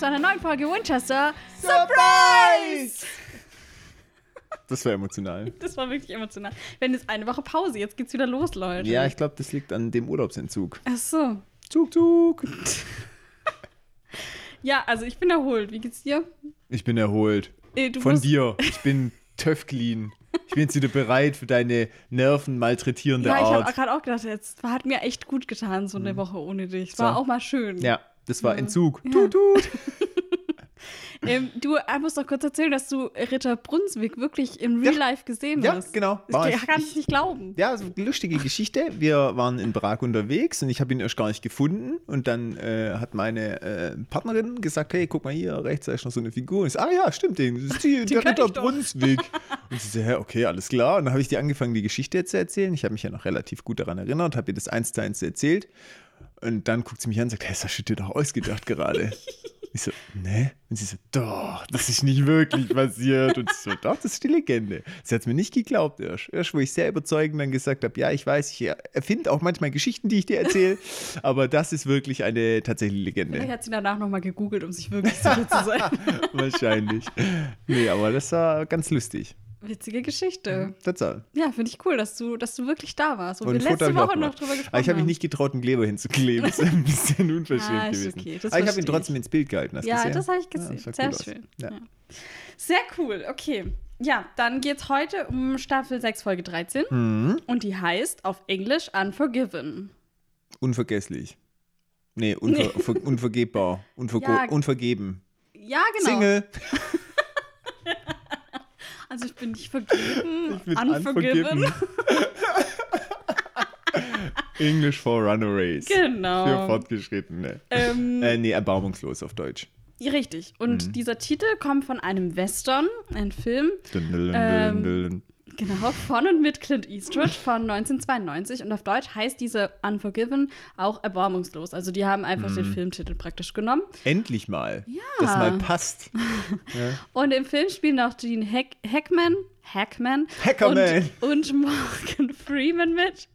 zu einer neuen Folge Winchester Surprise! Das war emotional. Das war wirklich emotional. Wir haben jetzt eine Woche Pause, jetzt geht's wieder los, Leute. Ja, ich glaube, das liegt an dem Urlaubsentzug. Ach so. Zug, Zug. Ja, also ich bin erholt. Wie geht's dir? Ich bin erholt. Äh, du Von dir. Ich bin töff-clean. Ich bin jetzt wieder bereit für deine Nerven malträtierende Ja, ich habe Art. gerade auch gedacht, jetzt hat mir echt gut getan, so eine Woche ohne dich. War. So. auch mal schön. Ja, das war Entzug. Tut, tut. Ähm, du musst doch kurz erzählen, dass du Ritter Brunswick wirklich in Real Ja. Life gesehen Ja, hast. genau, Das war kann ich. kann ich nicht glauben. Ja, also lustige Geschichte. Wir waren in Prag unterwegs und ich habe ihn erst gar nicht gefunden. Und dann äh, hat meine äh, Partnerin gesagt: Hey, guck mal hier, rechts da ist noch so eine Figur. Und ich so, ah ja, stimmt, den, das ist die, der Ritter. Brunswick. Und sie so, hä, okay, alles klar. Und dann habe ich die angefangen, die Geschichte zu erzählen. Ich habe mich ja noch relativ gut daran erinnert, habe ihr das eins zu eins erzählt. Und dann guckt sie mich an und sagt: Hey, das hast du dir doch ausgedacht gerade. Ich so, ne? Und sie so, doch, das ist nicht wirklich passiert. Und ich so, doch, das ist die Legende. Sie hat es mir nicht geglaubt erst. Erst, wo ich sehr überzeugend dann gesagt habe, ja, ich weiß, ich erfinde auch manchmal Geschichten, die ich dir erzähle, aber das ist wirklich eine tatsächliche Vielleicht Legende. hat sie danach nochmal gegoogelt, um sich wirklich sicher zu sein. Wahrscheinlich. Nee, aber das war ganz lustig. Witzige Geschichte. Total. Ja, finde ich cool, dass du, dass du wirklich da warst. Und, Und wir letzte Woche noch drüber gesprochen Aber ich habe mich nicht getraut, einen Kleber hinzukleben. Das ist ein bisschen unverschämt Ah, ist gewesen. okay, das aber ich habe ihn trotzdem ins Bild gehalten. Du Ja, gesehen? das habe ich Ja, gesehen. das sah Sehr schön. Ja. Ja. Sehr cool, okay. Ja, dann geht es heute um Staffel 6, Folge 13. Mhm. Und die heißt auf Englisch Unforgiven. Unvergesslich. Nee, unver ver unvergebbar. Unvergo Ja. Unvergeben. Ja, genau. Single. Also ich bin nicht vergeben. Ich bin unforgiven. unforgiven. English for Runaways. Genau. Für Fortgeschrittene. Ähm, Äh, nee, erbarmungslos auf Deutsch. Richtig. Und Mhm. dieser Titel kommt von einem Western, ein Film, Dun, dun, dun, Ähm. Genau, von und mit Clint Eastwood von 1992. Und auf Deutsch heißt diese Unforgiven auch erbarmungslos. Also die haben einfach Mhm. den Filmtitel praktisch genommen. Endlich mal. Das mal passt. Und im Film spielen auch Gene Hack Hackman, Hackman, Hackerman. Und, und Morgan Freeman mit.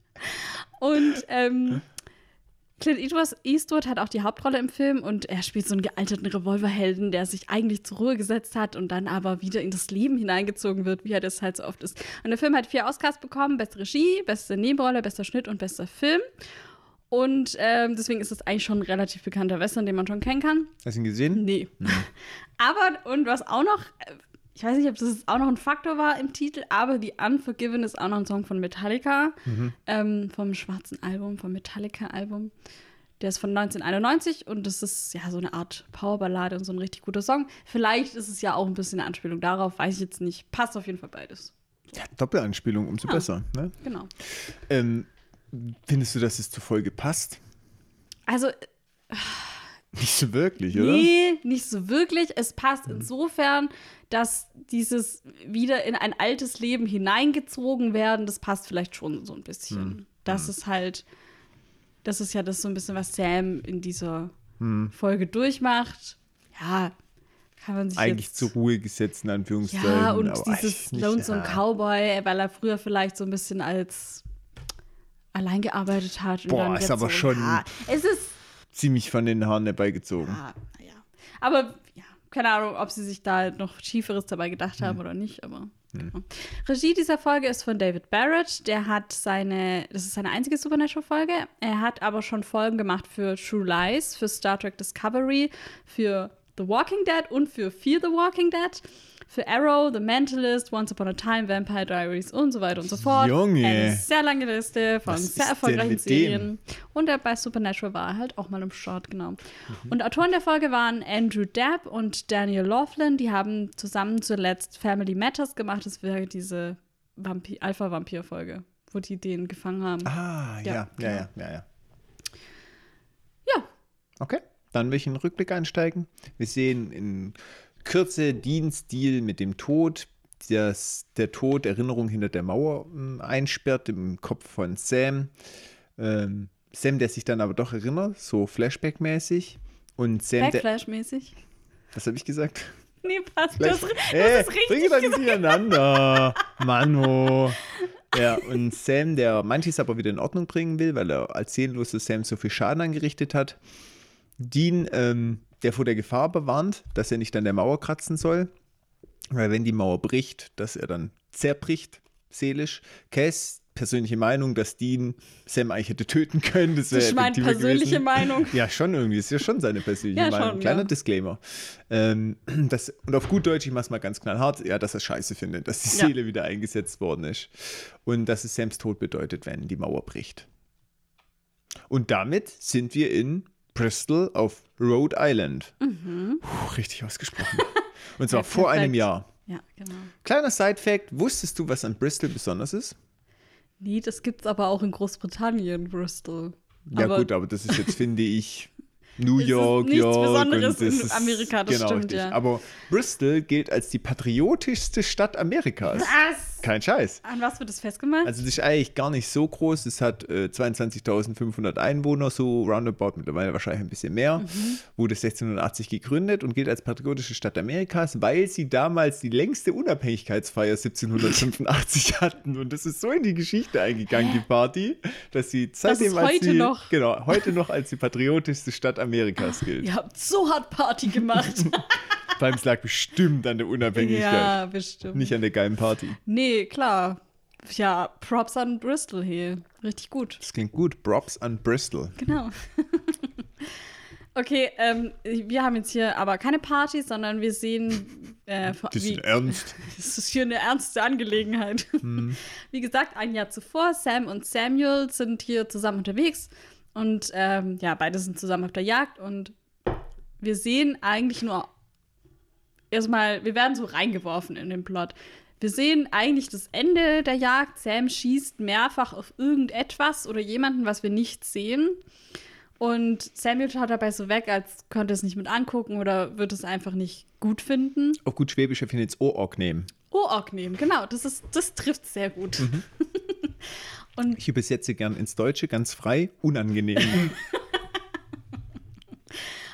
Und ähm, Clint Eastwood, hat auch die Hauptrolle im Film und er spielt so einen gealterten Revolverhelden, der sich eigentlich zur Ruhe gesetzt hat und dann aber wieder in das Leben hineingezogen wird, wie er das halt so oft ist. Und der Film hat vier Oscars bekommen: beste Regie, beste Nebenrolle, bester Schnitt und bester Film. Und ähm, deswegen ist es eigentlich schon ein relativ bekannter Western, den man schon kennen kann. Hast du ihn gesehen? Nee. Aber, und was auch noch, äh, ich weiß nicht, ob das auch noch ein Faktor war im Titel, aber die Unforgiven ist auch noch ein Song von Metallica, ähm, vom schwarzen Album, vom Metallica-Album. Der ist von 1991 und das ist ja so eine Art Powerballade und so ein richtig guter Song. Vielleicht ist es ja auch ein bisschen eine Anspielung darauf, weiß ich jetzt nicht. Passt auf jeden Fall beides. Ja, Doppelanspielung, umso besser. Ne? Genau. Ähm, findest du, dass es zur Folge passt? Also, Nicht so wirklich, oder? Nee, nicht so wirklich. Es passt insofern, dass dieses wieder in ein altes Leben hineingezogen werden, das passt vielleicht schon so ein bisschen. Das ist halt, das ist ja das so ein bisschen, was Sam in dieser Folge durchmacht. Ja, kann man sich Eigentlich jetzt zur Ruhe gesetzt, in Anführungszeichen. ja, und dieses Lonesome ja. Cowboy, weil er früher vielleicht so ein bisschen als allein gearbeitet hat. Und Boah, ist aber so, schon- Ja, es ist Ziemlich von den Haaren herbeigezogen. Ah, naja. Aber ja, keine Ahnung, ob sie sich da noch Schieferes dabei gedacht Hm. haben oder nicht, aber. genau. Regie dieser Folge ist von David Barrett. Der hat seine, das ist seine einzige Supernatural-Folge. Er hat aber schon Folgen gemacht für True Lies, für Star Trek Discovery, für The Walking Dead und für Fear the Walking Dead. Für Arrow, The Mentalist, Once Upon a Time, Vampire Diaries und so weiter und so fort. Junge. Eine sehr lange Liste von Was sehr erfolgreichen? Serien. Und er bei Supernatural war er halt auch mal im Start, genau. Mhm. Und Autoren der Folge waren Andrew Dabb und Daniel Laughlin. Die haben zusammen zuletzt Family Matters gemacht. Das wäre diese Vampir Alpha-Vampir-Folge, wo die den gefangen haben. Ah, ja, Ja, ja, ja, ja, ja. Ja, Okay, dann will ich in den Rückblick einsteigen. Wir sehen in Kürze Deal mit dem Tod, dass der Tod Erinnerung hinter der Mauer ähm, einsperrt im Kopf von Sam. Ähm, Sam, der sich dann aber doch erinnert, so Flashback-mäßig. Und Sam, der. Backflash-mäßig. Was habe ich gesagt? Nee, passt. Flash- Das, das Ey, ist richtig. bring doch nicht durcheinander. Mano. Ja, und Sam, der manches aber wieder in Ordnung bringen will, weil er als seelenloser Sam so viel Schaden angerichtet hat. Dean, ähm, der vor der Gefahr bewarnt, dass er nicht an der Mauer kratzen soll. Weil wenn die Mauer bricht, dass er dann zerbricht, seelisch. Cass, persönliche Meinung, dass Dean Sam eigentlich hätte töten können. Das Das wäre ist meine persönliche gewesen. Meinung. Ja, schon irgendwie. Ist ja schon seine persönliche Ja, Meinung. schon, Kleiner ja. Disclaimer. Ähm, das, und auf gut Deutsch, ich mach's mal ganz knallhart, ja, dass er scheiße findet, dass die Ja. Seele wieder eingesetzt worden ist. Und dass es Sams Tod bedeutet, wenn die Mauer bricht. Und damit sind wir in Bristol auf Rhode Island. Puh, richtig ausgesprochen. Und zwar Mhm. Ja, vor einem. Jahr. Ja, genau. Kleiner Side-Fact: Wusstest du, was an Bristol besonders ist? Nee, das gibt's aber auch in Großbritannien, Bristol. Ja, aber gut, aber das ist jetzt, finde ich, New Es ist York, nichts York. Besonderes und das in Amerika, das genau, stimmt, richtig. ja. Aber Bristol gilt als die patriotischste Stadt Amerikas. Was? Kein Scheiß. An was wird das festgemacht? Also, das ist eigentlich gar nicht so groß. Es hat äh, 22.500 Einwohner, so roundabout, mittlerweile wahrscheinlich ein bisschen mehr. Mhm. Wurde 1680 gegründet und gilt als patriotische Stadt Amerikas, weil sie damals die längste Unabhängigkeitsfeier 1785 hatten. Und das ist so in die Geschichte eingegangen, die Party, dass sie seitdem als heute die, noch. Genau, heute noch als die patriotischste Stadt Amerikas gilt. Ihr habt so hart Party gemacht. Vor allem, es lag bestimmt an der Unabhängigkeit, ja, bestimmt. nicht an der geilen Party. Nee, klar. Ja, Props an Bristol hier. Richtig gut. Das klingt gut. Props an Bristol. Genau. okay, ähm, wir haben jetzt hier aber keine Party, sondern wir sehen, äh, Das wie, ist ernst. das ist hier eine ernste Angelegenheit. Hm. Wie gesagt, ein Jahr zuvor, Sam und Samuel sind hier zusammen unterwegs und ähm, ja, beide sind zusammen auf der Jagd und wir sehen eigentlich nur erstmal, wir werden so reingeworfen in den Plot. Wir sehen eigentlich das Ende der Jagd. Sam schießt mehrfach auf irgendetwas oder jemanden, was wir nicht sehen. Und Samuel schaut dabei so weg, als könnte es nicht mit angucken oder würde es einfach nicht gut finden. Auf gut Schwäbisch wir jetzt Oorok nehmen. Oorok nehmen, genau, das, ist, das trifft sehr gut. Und Ich übersetze gern ins Deutsche ganz frei, unangenehm.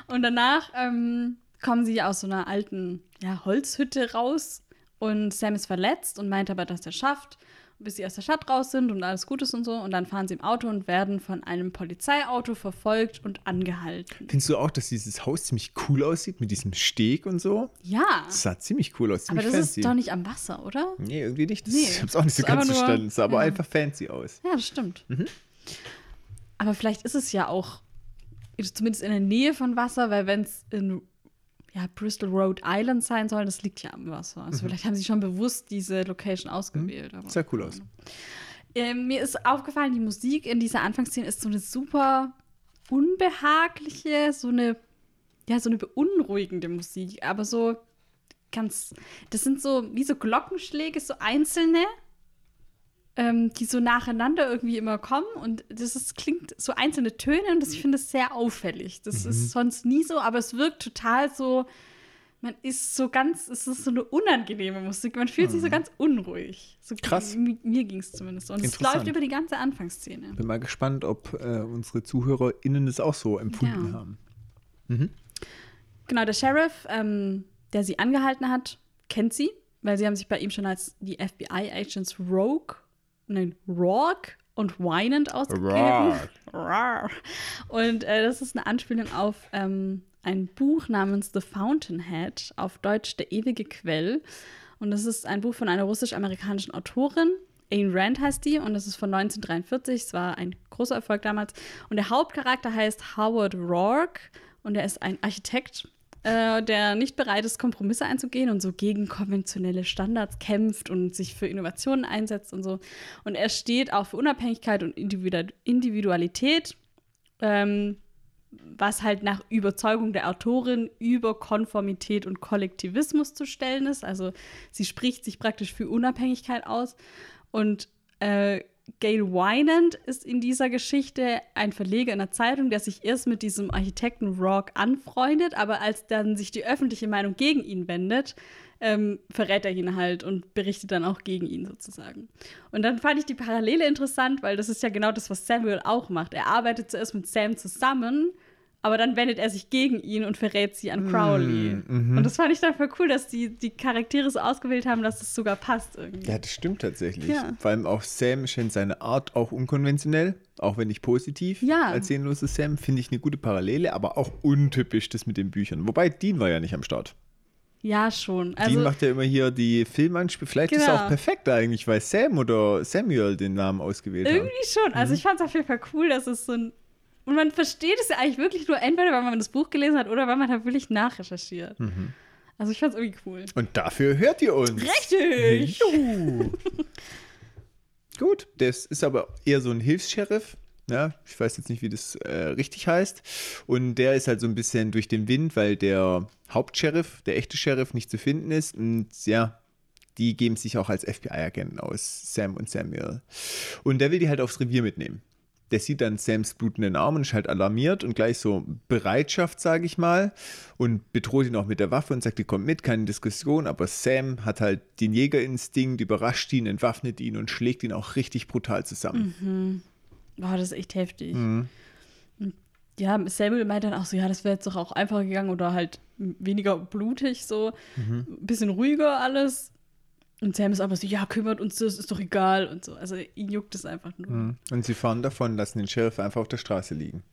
Und danach ähm, kommen sie aus so einer alten ja, Holzhütte raus und Sam ist verletzt und meint aber, dass er schafft, bis sie aus der Stadt raus sind und alles gut ist und so. Und dann fahren sie im Auto und werden von einem Polizeiauto verfolgt und angehalten. Findest du auch, dass dieses Haus ziemlich cool aussieht mit diesem Steg und so? Ja, Das sah ziemlich cool aus, aber ziemlich das fancy. ist doch nicht am Wasser, oder? nee, irgendwie nicht. Das, Nee, ich hab's auch nicht so ganz nur- verstanden. Es sah aber ja. einfach fancy aus. Ja, das stimmt. Aber vielleicht ist es ja auch zumindest in der Nähe von Wasser, weil wenn es in ja, Bristol Rhode Island sein soll, das liegt ja am Wasser. Also vielleicht haben sie schon bewusst diese Location ausgewählt. Aber, Sah cool aus. Ähm, mir ist aufgefallen, die Musik in dieser Anfangsszene ist so eine super unbehagliche, so eine, ja, so eine beunruhigende Musik, aber so ganz, das sind so wie so Glockenschläge, so einzelne, ähm, die so nacheinander irgendwie immer kommen und das ist, klingt so einzelne Töne und das, ich finde das sehr auffällig. Das ist sonst nie so, aber es wirkt total so, man ist so ganz, es ist so eine unangenehme Musik, man fühlt sich so ganz unruhig. So, Krass. mi- Mir ging es zumindest so. Und es läuft über die ganze Anfangsszene. Bin mal gespannt, ob äh, unsere ZuhörerInnen es auch so empfunden Ja. haben. Genau, der Sheriff, ähm, der sie angehalten hat, kennt sie, weil sie haben sich bei ihm schon als die FBI-Agents Rogue, nein, Rourke und Wynand ausgegeben. Rourke. Und äh, das ist eine Anspielung auf ähm, ein Buch namens The Fountainhead, auf Deutsch Der ewige Quell. Und das ist ein Buch von einer russisch-amerikanischen Autorin. Ayn Rand heißt die und das ist von 1943. Es war ein großer Erfolg damals. Und der Hauptcharakter heißt Howard Rourke und er ist ein Architekt, äh, der nicht bereit ist, Kompromisse einzugehen und so gegen konventionelle Standards kämpft und sich für Innovationen einsetzt und so. Und er steht auch für Unabhängigkeit und Individu Individualität. Ähm, was halt nach Überzeugung der Autorin über Konformität und Kollektivismus zu stellen ist. Also sie spricht sich praktisch für Unabhängigkeit aus. Und äh, Gail Wynand ist in dieser Geschichte ein Verleger in der Zeitung, der sich erst mit diesem Architekten Rock anfreundet, aber als dann sich die öffentliche Meinung gegen ihn wendet, ähm, verrät er ihn halt und berichtet dann auch gegen ihn sozusagen. Und dann fand ich die Parallele interessant, weil das ist ja genau das, was Samuel auch macht. Er arbeitet zuerst mit Sam zusammen, aber dann wendet er sich gegen ihn und verrät sie an Crowley. Mhm. Und das fand ich dann voll cool, dass die, die Charaktere so ausgewählt haben, dass es sogar passt irgendwie. Ja, das stimmt tatsächlich. Ja. Vor allem auch Sam scheint seine Art auch unkonventionell, auch wenn nicht positiv. Ja. Als sehnlose Sam finde ich eine gute Parallele, aber auch untypisch das mit den Büchern. Wobei Dean war ja nicht am Start. Ja, schon. Also, Dean macht ja immer hier die Filmanspiel. Vielleicht ist es Genau. auch perfekt eigentlich, weil Sam oder Samuel den Namen ausgewählt haben. Irgendwie schon. Also ich fand es auf jeden Fall cool, dass es so ein. Und man versteht es ja eigentlich wirklich nur entweder, weil man das Buch gelesen hat oder weil man da wirklich nachrecherchiert. Also ich fand es irgendwie cool. Und dafür hört ihr uns. Richtig! Juhu. Gut, das ist aber eher so ein Hilfs-Sheriff. Ja, ich weiß jetzt nicht, wie das äh, richtig heißt. Und der ist halt so ein bisschen durch den Wind, weil der Hauptsheriff, der echte Sheriff, nicht zu finden ist. Und ja, die geben sich auch als FBI-Agenten aus, Sam und Samuel. Und der will die halt aufs Revier mitnehmen. Der sieht dann Sams blutenden Arm und ist halt alarmiert und gleich so Bereitschaft, sage ich mal, und bedroht ihn auch mit der Waffe und sagt, die kommt mit, keine Diskussion, aber Sam hat halt den Jägerinstinkt, überrascht ihn, entwaffnet ihn und schlägt ihn auch richtig brutal zusammen. Boah, das ist echt heftig. Mhm. Ja, Samuel meint dann auch so, ja, das wäre jetzt doch auch einfacher gegangen oder halt weniger blutig so. Mhm. Ein bisschen ruhiger alles. Und Sam ist aber so, ja, kümmert uns das, ist doch egal und so. Also ihn juckt es einfach nur. Mhm. Und sie fahren davon, lassen den Sheriff einfach auf der Straße liegen.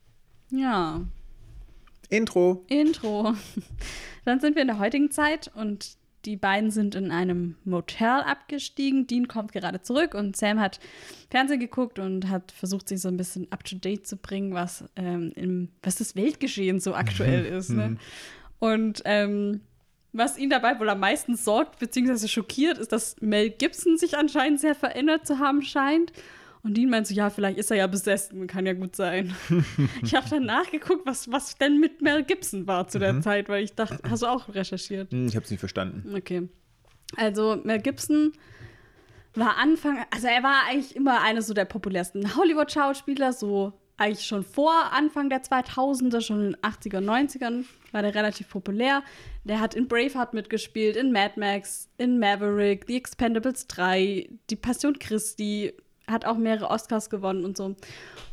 Ja, Intro. Intro. Dann sind wir in der heutigen Zeit und die beiden sind in einem Motel abgestiegen. Dean kommt gerade zurück und Sam hat Fernsehen geguckt und hat versucht, sich so ein bisschen up to date zu bringen, was, ähm, im, was das Weltgeschehen so aktuell ist. Ne? Und ähm, was ihn dabei wohl am meisten sorgt bzw. schockiert, ist, dass Mel Gibson sich anscheinend sehr verändert zu haben scheint. Und Dean meint so, ja, vielleicht ist er ja besessen, kann ja gut sein. ich habe dann nachgeguckt, was, was denn mit Mel Gibson war zu der Zeit, weil ich dachte, hast du auch recherchiert? Hm, Ich habe es nicht verstanden. Okay. Also Mel Gibson war Anfang, also er war eigentlich immer einer so der populärsten Hollywood-Schauspieler, so eigentlich schon vor Anfang der 2000er, schon in den 80er, 90ern war der relativ populär. Der hat in Braveheart mitgespielt, in Mad Max, in Maverick, The Expendables 3, Die Passion Christi, hat auch mehrere Oscars gewonnen und so.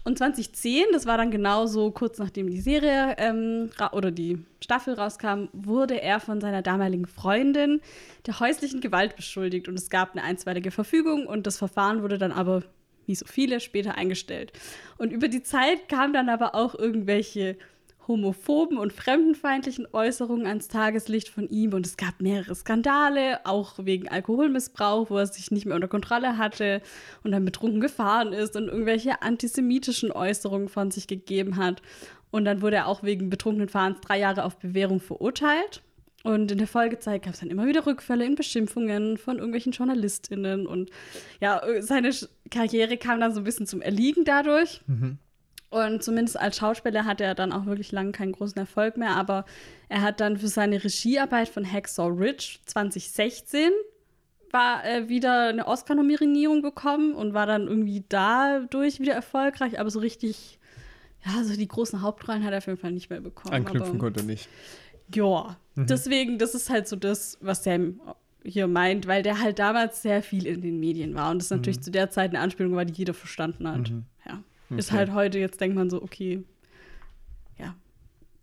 Und 2010, das war dann genauso kurz nachdem die Serie ähm, oder die Staffel rauskam, wurde er von seiner damaligen Freundin der häuslichen Gewalt beschuldigt und es gab eine einstweilige Verfügung und das Verfahren wurde dann aber, wie so viele, später eingestellt. Und über die Zeit kamen dann aber auch irgendwelche homophoben und fremdenfeindlichen Äußerungen ans Tageslicht von ihm und es gab mehrere Skandale, auch wegen Alkoholmissbrauch, wo er sich nicht mehr unter Kontrolle hatte und dann betrunken gefahren ist und irgendwelche antisemitischen Äußerungen von sich gegeben hat. Und dann wurde er auch wegen betrunkenen Fahrens drei Jahre auf Bewährung verurteilt. Und in der Folgezeit gab es dann immer wieder Rückfälle in Beschimpfungen von irgendwelchen JournalistInnen. Und ja, seine Karriere kam dann so ein bisschen zum Erliegen dadurch. Und zumindest als Schauspieler hatte er dann auch wirklich lange keinen großen Erfolg mehr. Aber er hat dann für seine Regiearbeit von Hacksaw Ridge 2016 war äh, wieder eine Oscar-Nominierung bekommen und war dann irgendwie dadurch wieder erfolgreich. Aber so richtig, ja, so die großen Hauptrollen hat er auf jeden Fall nicht mehr bekommen. Anknüpfen aber, konnte nicht. ja, deswegen, das ist halt so das, was Sam hier meint, weil der halt damals sehr viel in den Medien war und das natürlich zu der Zeit eine Anspielung war, die jeder verstanden hat. Ja. Ist Okay. halt heute, jetzt denkt man so, okay, ja.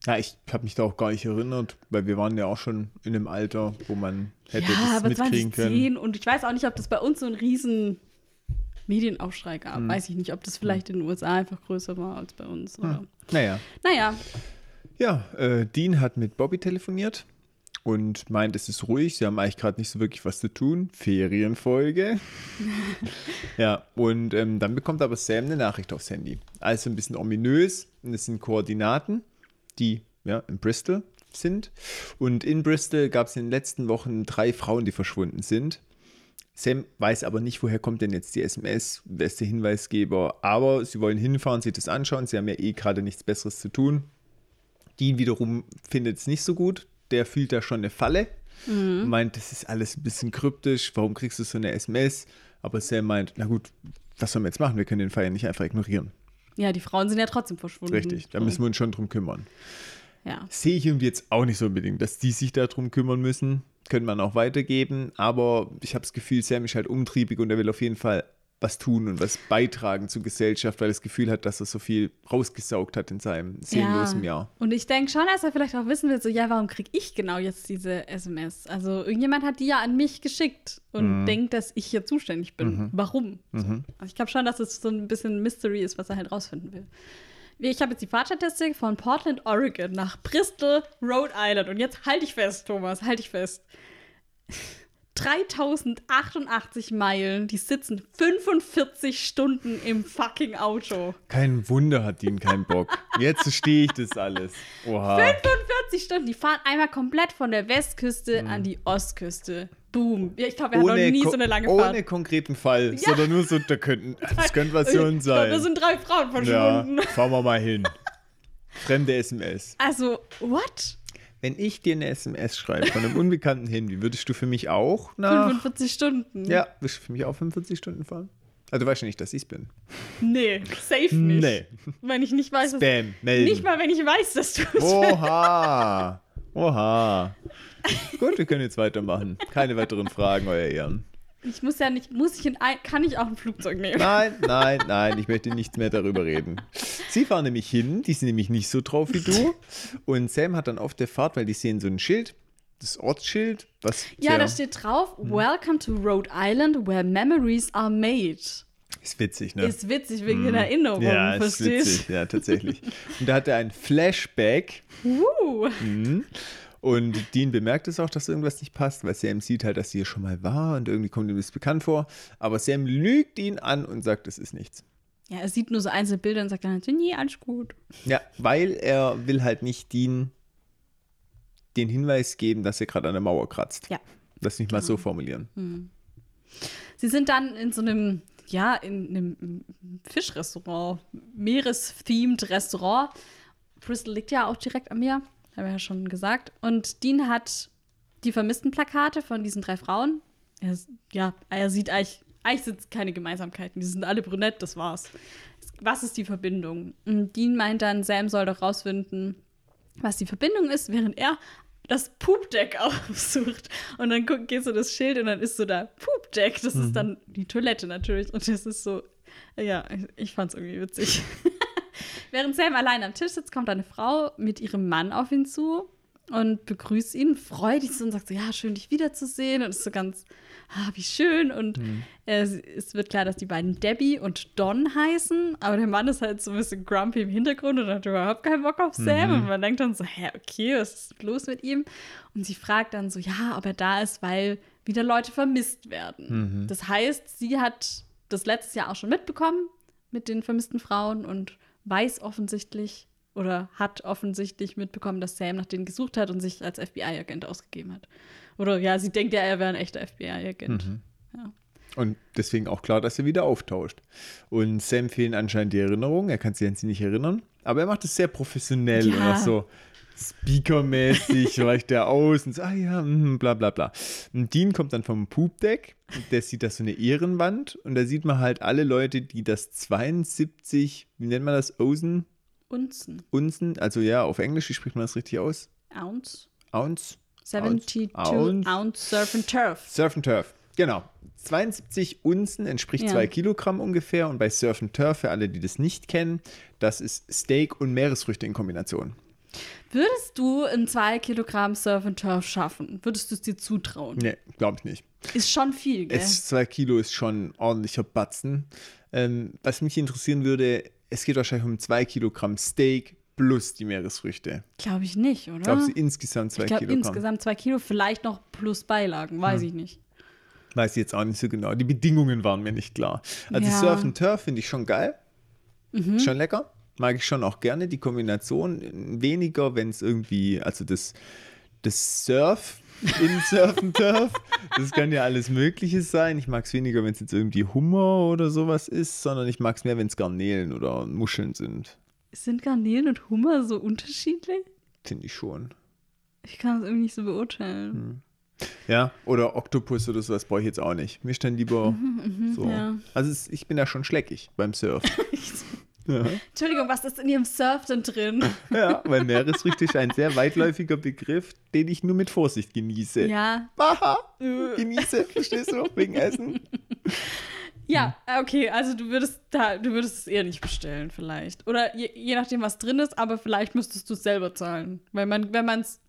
Ja, ich habe mich da auch gar nicht erinnert, weil wir waren ja auch schon in einem Alter, wo man hätte ja, das aber mitkriegen 2010 können. und ich weiß auch nicht, ob das bei uns so einen riesen Medienaufschrei gab. Hm. Weiß ich nicht, ob das vielleicht in den USA einfach größer war als bei uns. Oder. Naja. Naja, Ja, äh, Dean hat mit Bobby telefoniert und meint, es ist ruhig. Sie haben eigentlich gerade nicht so wirklich was zu tun. Ferienfolge. ja, und ähm, dann bekommt aber Sam eine Nachricht aufs Handy. Also ein bisschen ominös. Und es sind Koordinaten, die ja, in Bristol sind. Und in Bristol gab es in den letzten Wochen drei Frauen, die verschwunden sind. Sam weiß aber nicht, woher kommt denn jetzt die SMS, wer ist der Hinweisgeber. Aber sie wollen hinfahren, sich das anschauen. Sie haben ja eh gerade nichts Besseres zu tun. Dean wiederum findet es nicht so gut. Der fühlt da schon eine Falle. Meint, das ist alles ein bisschen kryptisch. Warum kriegst du so eine SMS? Aber Sam meint, na gut, was sollen wir jetzt machen? Wir können den Fall ja nicht einfach ignorieren. ja, die Frauen sind ja trotzdem verschwunden. Richtig, da müssen wir uns schon drum kümmern. Ja. Sehe ich irgendwie jetzt auch nicht so unbedingt, dass die sich darum kümmern müssen. Könnte man auch weitergeben. Aber ich habe das Gefühl, Sam ist halt umtriebig und er will auf jeden Fall was tun und was beitragen zur Gesellschaft, weil er das Gefühl hat, dass er so viel rausgesaugt hat in seinem seelenlosen Jahr. Und ich denke schon, dass er vielleicht auch wissen will, so, ja, warum kriege ich genau jetzt diese SMS? Also irgendjemand hat die ja an mich geschickt und Mhm. denkt, dass ich hier zuständig bin. Warum? Also ich glaube schon, dass es so ein bisschen Mystery ist, was er halt rausfinden will. Ich habe jetzt die Fahrtstatistik von Portland, Oregon nach Bristol, Rhode Island. Und jetzt halte ich fest, Thomas, halte ich fest. 3088 Meilen, die sitzen 45 Stunden im fucking Auto. Kein Wunder hat Dean keinen Bock. Jetzt verstehe ich das alles. Oha. 45 Stunden, die fahren einmal komplett von der Westküste an die Ostküste. Boom. Ja, ich glaube, wir hatten noch nie so eine lange ohne Fahrt. konkreten Fall, sondern nur so, da könnten, das könnte was für uns Ich glaub, sein. Da sind drei Frauen ja, verschwunden. fahren wir mal hin. Fremde SMS. Also, what? Wenn ich dir eine SMS schreibe von einem unbekannten Handy, würdest du für mich auch nach. 45 Stunden? Ja, würdest du für mich auch 45 Stunden fahren? Also du weißt ja nicht, dass ich es bin. Nee, safe nicht. Nee. Wenn ich nicht weiß, dass, Spam, melden. nicht mal, wenn ich weiß, dass du es Oha. Oha. Gut, wir können jetzt weitermachen. Keine weiteren Fragen, euer Ehren. Ich muss ja nicht, muss ich in ein, kann ich auch ein Flugzeug nehmen? Nein, nein, nein, ich möchte nichts mehr darüber reden. Sie fahren nämlich hin, die sind nämlich nicht so drauf wie du. Und Sam hat dann auf der Fahrt, weil die sehen so ein Schild, das Ortsschild, was. Ja, da steht drauf, Welcome to Rhode Island, where memories are made. Ist witzig, ne? Ist witzig wegen den Erinnerungen, ja, ist verstehst witzig, ja, tatsächlich. Und da hat er ein Flashback Uh, und Dean bemerkt es auch, dass irgendwas nicht passt, weil Sam sieht halt, dass sie hier schon mal war und irgendwie kommt ihm das bekannt vor. Aber Sam lügt ihn an und sagt, es ist nichts. ja, er sieht nur so einzelne Bilder und sagt dann, nee, alles gut. Ja, weil er will halt nicht Dean den Hinweis geben, dass er gerade an der Mauer kratzt. Ja. Das nicht mal so formulieren. Sie sind dann in so einem, ja, in einem Fischrestaurant, Meeresthemed Restaurant. Bristol liegt ja auch direkt am Meer, haben wir ja schon gesagt. Und Dean hat die vermissten Plakate von diesen drei Frauen. Er, ja, er sieht eigentlich, eigentlich sind keine Gemeinsamkeiten. Die sind alle brünett, das war's. Was ist die Verbindung? Und Dean meint dann, Sam soll doch rausfinden, was die Verbindung ist, während er das Poopdeck aufsucht. Und dann guck, gehst du das Schild und dann ist so da Poopdeck. Das ist dann die Toilette natürlich. Und das ist so, ja, ich fand's irgendwie witzig. Während Sam allein am Tisch sitzt, kommt eine Frau mit ihrem Mann auf ihn zu und begrüßt ihn, so und sagt so, ja, schön dich wiederzusehen. Und ist so ganz, ah, wie schön. Und äh, es wird klar, dass die beiden Debbie und Don heißen, aber der Mann ist halt so ein bisschen grumpy im Hintergrund und hat überhaupt keinen Bock auf Sam. Und man denkt dann so, hä, okay, was ist los mit ihm? Und sie fragt dann so, ja, ob er da ist, weil wieder Leute vermisst werden. Das heißt, sie hat das letztes Jahr auch schon mitbekommen mit den vermissten Frauen und weiß offensichtlich oder hat offensichtlich mitbekommen, dass Sam nach denen gesucht hat und sich als FBI-Agent ausgegeben hat. Oder ja, sie denkt ja, er wäre ein echter FBI-Agent. Ja. Und deswegen auch klar, dass er wieder auftauscht. Und Sam fehlen anscheinend die Erinnerungen. Er kann sich an sie nicht erinnern. Aber er macht es sehr professionell Ja. und auch so speakermäßig reicht er aus und so, ah ja, mm, bla bla bla. Und Dean kommt dann vom Poopdeck der sieht da so eine Ehrenwand und da sieht man halt alle Leute, die das 72, wie nennt man das, Osen, Unzen. Unzen, also ja, auf Englisch, wie spricht man das richtig aus? Ounce. Ounce? 72 Ounce. Ounce Surf and Turf. Surf and Turf, genau. 72 Unzen entspricht Ja. zwei Kilogramm ungefähr und bei Surf and Turf, für alle, die das nicht kennen, das ist Steak und Meeresfrüchte in Kombination. Würdest du in zwei Kilogramm Surf and Turf schaffen? Würdest du es dir zutrauen? Nee, glaube ich nicht. Ist schon viel, gell? Es, zwei Kilo ist schon ein ordentlicher Batzen. Ähm, was mich interessieren würde, es geht wahrscheinlich um zwei Kilogramm Steak plus die Meeresfrüchte. Glaube ich nicht, oder? Ich glaube, sie insgesamt zwei ich glaube Kilogramm. insgesamt zwei Kilo, vielleicht noch plus Beilagen, weiß ich nicht. Weiß ich jetzt auch nicht so genau. Die Bedingungen waren mir nicht klar. Also Ja. Surf and Turf finde ich schon geil. Schon lecker. Mag ich schon auch gerne. Die Kombination weniger, wenn es irgendwie, also das, das Surf in Surf and Turf, das kann ja alles Mögliche sein. Ich mag es weniger, wenn es jetzt irgendwie Hummer oder sowas ist, sondern ich mag es mehr, wenn es Garnelen oder Muscheln sind. Sind Garnelen und Hummer so unterschiedlich? Finde ich schon. Ich kann es irgendwie nicht so beurteilen. Ja, oder Oktopus oder sowas brauche ich jetzt auch nicht. Mir ist dann lieber so. ja. Also es, ich bin da schon schleckig beim Surf. ja. Entschuldigung, was ist in Ihrem Surf denn drin? Ja, weil Meeresfrüchte ist ein sehr weitläufiger Begriff, den ich nur mit Vorsicht genieße. ja. Haha, genieße, verstehst du? Wegen Essen. Ja, okay, also du würdest da, du würdest es eher nicht bestellen, vielleicht. Oder je, je nachdem, was drin ist, aber vielleicht müsstest du es selber zahlen. Weil man, wenn man es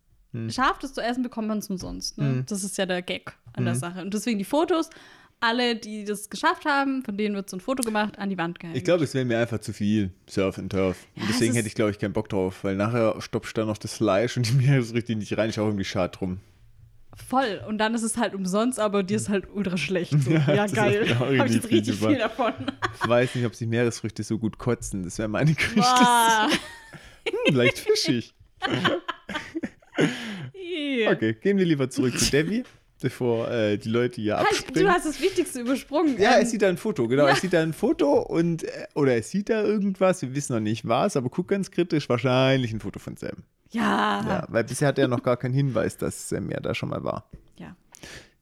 schafft, es zu essen, bekommt man es umsonst. Ne? Hm. Das ist ja der Gag an der Sache. Und deswegen die Fotos, alle, die das geschafft haben, von denen wird so ein Foto gemacht, an die Wand gehängt. Ich glaube, es wäre mir einfach zu viel Surf and Turf. Und Ja, deswegen es hätte ich, glaube ich, keinen Bock drauf, weil nachher stopfst du da noch das Fleisch und die Meeresfrüchte nicht rein. Ist auch irgendwie schade drum. Voll. Und dann ist es halt umsonst, aber dir ist halt ultra schlecht. So. Ja, ist geil. auch Habe ich jetzt richtig super. viel davon. Ich weiß nicht, ob sich Meeresfrüchte so gut kotzen. Das wäre meine Gerüchte. Boah. Hm, leicht fischig. Yeah. Okay, gehen wir lieber zurück zu Debbie, bevor äh, die Leute hier Halt, abspringen. du hast das Wichtigste übersprungen. Ja, er Ähm, sieht da ein Foto, genau. ja. Er sieht da ein Foto und, äh, oder er sieht da irgendwas, wir wissen noch nicht was, aber guck ganz kritisch, wahrscheinlich ein Foto von Sam. ja. Ja, weil bisher hat er noch gar keinen Hinweis, dass Sam ja da schon mal war. ja.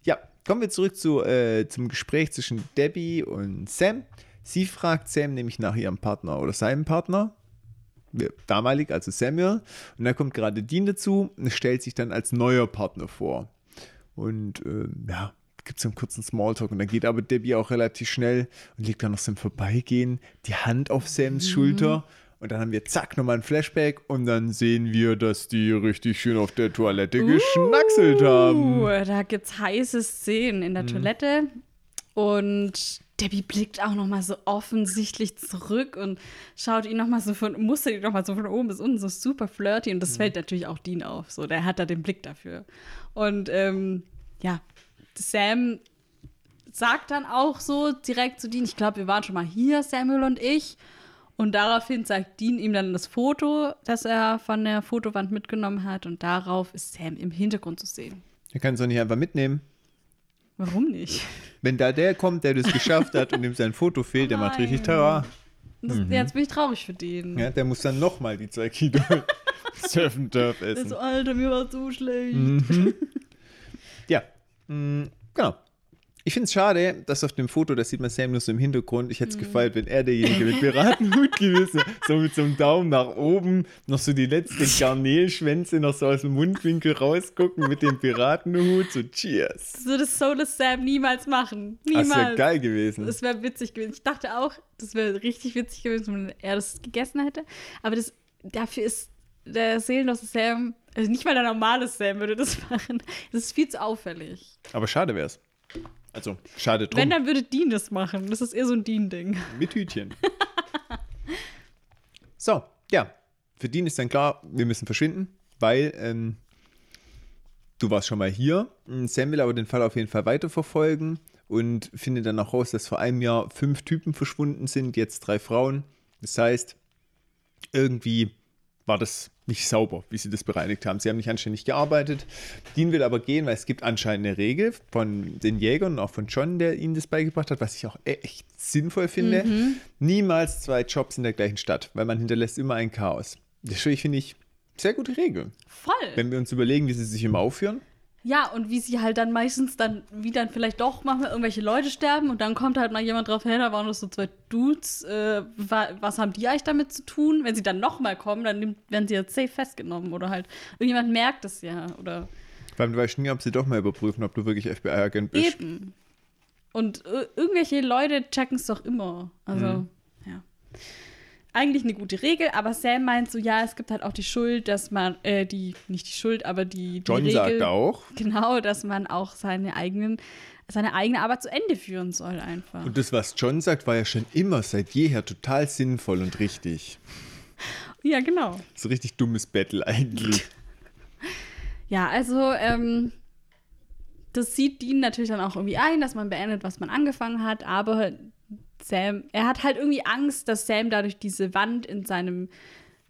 Ja, kommen wir zurück zu, äh, zum Gespräch zwischen Debbie und Sam. Sie fragt Sam nämlich nach ihrem Partner oder seinem Partner, damalig, also Samuel. Und da kommt gerade Dean dazu und es stellt sich dann als neuer Partner vor. Und ähm, ja, gibt es einen kurzen Smalltalk und dann geht aber Debbie auch relativ schnell und legt dann noch Sam Vorbeigehen die Hand auf Sams Schulter. Und dann haben wir zack nochmal ein Flashback und dann sehen wir, dass die richtig schön auf der Toilette geschnackselt haben. Uh, da gibt's heiße Szenen in der Toilette und Debbie blickt auch noch mal so offensichtlich zurück und schaut ihn noch mal so von mustert ihn noch mal so von oben bis unten so super flirty und das fällt natürlich auch Dean auf, so der hat da den Blick dafür und ähm, ja Sam sagt dann auch so direkt zu Dean, ich glaube, wir waren schon mal hier, Samuel und ich. Und daraufhin zeigt Dean ihm dann das Foto, das er von der Fotowand mitgenommen hat. Und darauf ist Sam im Hintergrund zu sehen. Er kann es doch nicht einfach mitnehmen. Warum nicht? Wenn da der kommt, der das geschafft hat und ihm sein Foto fehlt, der macht richtig. Terror. Das, Jetzt bin ich traurig für den. Ja, der muss dann nochmal die zwei Kilo Surfen Turf essen. so, Alter, mir war so schlecht. Ja, mm, genau. Ich finde es schade, dass auf dem Foto, da sieht man Sam nur so im Hintergrund. Ich hätte es gefeiert, wenn er derjenige mit Piratenhut gewesen wäre. So mit so einem Daumen nach oben, noch so die letzten Garnelschwänze noch so aus dem Mundwinkel rausgucken mit dem Piratenhut. So Cheers. Das würde Soulless Sam niemals machen. Das Niemals. wäre geil gewesen. Das wäre witzig gewesen. Ich dachte auch, das wäre richtig witzig gewesen, wenn er das gegessen hätte. Aber das, dafür ist der seelenlose Sam, also nicht mal der normale Sam würde das machen. Das ist viel zu auffällig. Aber schade wäre es. Also, schade drum. Wenn, dann würde Dean das machen. Das ist eher so ein Dean-Ding. Mit Hütchen. so, ja. Für Dean ist dann klar, wir müssen verschwinden, weil ähm, du warst schon mal hier. Sam will aber den Fall auf jeden Fall weiterverfolgen und findet dann auch raus, dass vor einem Jahr fünf Typen verschwunden sind, jetzt drei Frauen. Das heißt, irgendwie war das nicht sauber, wie sie das bereinigt haben. Sie haben nicht anständig gearbeitet. Dean will aber gehen, weil es gibt anscheinend eine Regel von den Jägern und auch von John, der ihnen das beigebracht hat, was ich auch echt sinnvoll finde. Niemals zwei Jobs in der gleichen Stadt, weil man hinterlässt immer ein Chaos. Das finde ich sehr gute Regel. Voll. Wenn wir uns überlegen, wie sie sich immer aufführen. Ja, und wie sie halt dann meistens dann, wie dann vielleicht doch manchmal irgendwelche Leute sterben und dann kommt halt mal jemand drauf her, da waren das so zwei Dudes, äh, wa was haben die eigentlich damit zu tun? Wenn sie dann nochmal kommen, dann nimmt, werden sie jetzt safe festgenommen oder halt irgendjemand merkt es ja oder Vor allem, du weißt nie, ob sie doch mal überprüfen, ob du wirklich FBI-Agent bist. eben. Und äh, irgendwelche Leute checken es doch immer. Also, Mhm. Eigentlich eine gute Regel, aber Sam meint so, ja, es gibt halt auch die Schuld, dass man, äh, die, nicht die Schuld, aber die, die John Regel, sagt auch. Genau, dass man auch seine eigenen, seine eigene Arbeit zu Ende führen soll einfach. Und das, was John sagt, war ja schon immer seit jeher total sinnvoll und richtig. ja, genau. So richtig dummes Battle eigentlich. Ja, also, ähm, das sieht Dean natürlich dann auch irgendwie ein, dass man beendet, was man angefangen hat, aber Sam, er hat halt irgendwie Angst, dass Sam dadurch diese Wand in seinem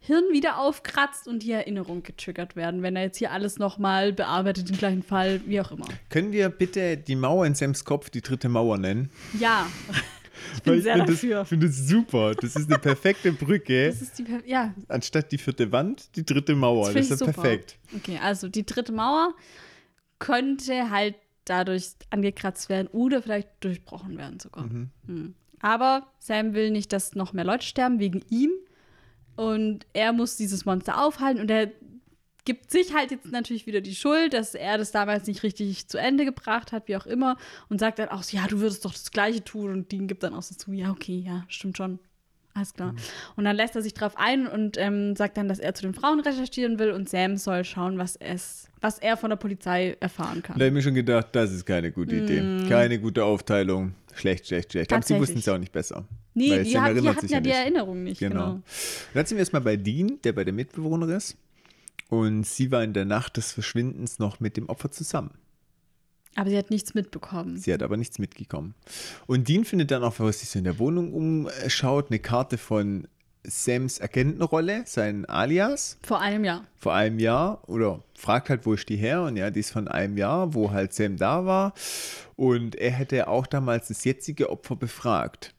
Hirn wieder aufkratzt und die Erinnerung getriggert werden, wenn er jetzt hier alles nochmal bearbeitet, den gleichen Fall, wie auch immer. Können wir bitte die Mauer in Sams Kopf die dritte Mauer nennen? Ja, ich Weil bin sehr find dafür. Das, finde das super. Das ist eine perfekte Brücke. Die, ja, Anstatt die vierte Wand, die dritte Mauer. Das Das, ist ich ja super. perfekt. Okay, also die dritte Mauer könnte halt dadurch angekratzt werden oder vielleicht durchbrochen werden sogar. Hm. Aber Sam will nicht, dass noch mehr Leute sterben wegen ihm. Und er muss dieses Monster aufhalten und er gibt sich halt jetzt natürlich wieder die Schuld, dass er das damals nicht richtig zu Ende gebracht hat, wie auch immer, und sagt dann auch so, ja, du würdest doch das Gleiche tun. Und Dean gibt dann auch so zu, ja, okay, ja, stimmt schon. Alles klar. Mhm. Und dann lässt er sich drauf ein und ähm, sagt dann, dass er zu den Frauen recherchieren will und Sam soll schauen, was, es, was er von der Polizei erfahren kann. Da habe ich mir schon gedacht, das ist keine gute Idee. Mm. Keine gute Aufteilung. Schlecht, schlecht, schlecht. Aber sie wussten es auch nicht besser. Nee, die, hat, die hatten ja die Erinnerung nicht. Genau. genau. Und dann sind wir erstmal bei Dean, der bei der Mitbewohnerin ist. Und sie war in der Nacht des Verschwindens noch mit dem Opfer zusammen. Aber sie hat nichts mitbekommen. Sie hat aber nichts mitgekommen. Und Dean findet dann auch, was sich so in der Wohnung umschaut, eine Karte von Sams Agentenrolle, sein Alias. Vor einem Jahr. Vor einem Jahr. Oder fragt halt, wo ist die her? Und ja, die ist von einem Jahr, wo halt Sam da war. Und er hätte auch damals das jetzige Opfer befragt.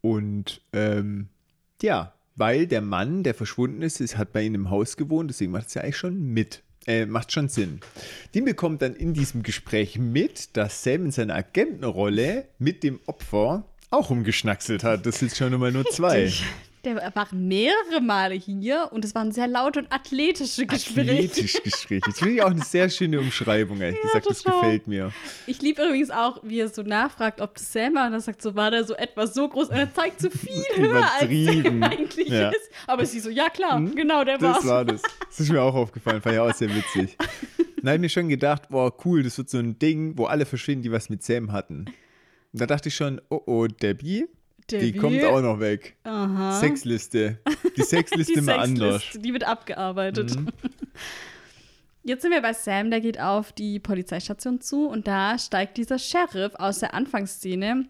Und ähm, ja, weil der Mann, der verschwunden ist, ist hat bei ihm im Haus gewohnt, deswegen macht es ja eigentlich schon mit. Äh, macht schon Sinn. Die bekommt dann in diesem Gespräch mit, dass Sam in seiner Agentenrolle mit dem Opfer auch umgeschnackselt hat. Das ist schon Nummer nur zwei. Der war mehrere Male hier und es waren sehr laute und athletische Gespräche. Athletisch Gespräche. Das finde ich auch eine sehr schöne Umschreibung, ehrlich ja, gesagt. Das gefällt mir. Ich liebe übrigens auch, wie er so nachfragt, ob das Sam war. Und er sagt so, war der so etwas so groß? Und er zeigt so viel höher, als er eigentlich ja. ist. Aber sie so, ja klar, hm? genau, der war Das war das. Das ist mir auch aufgefallen. Fand ich auch sehr witzig. Dann habe ich mir schon gedacht, boah, cool, das wird so ein Ding, wo alle verschwinden, die was mit Sam hatten. Und da dachte ich schon, oh oh, Debbie, die kommt auch noch weg. Aha. Sexliste. Die Sexliste die mal anders. Die wird abgearbeitet. Mhm. Jetzt sind wir bei Sam, der geht auf die Polizeistation zu und da steigt dieser Sheriff aus der Anfangsszene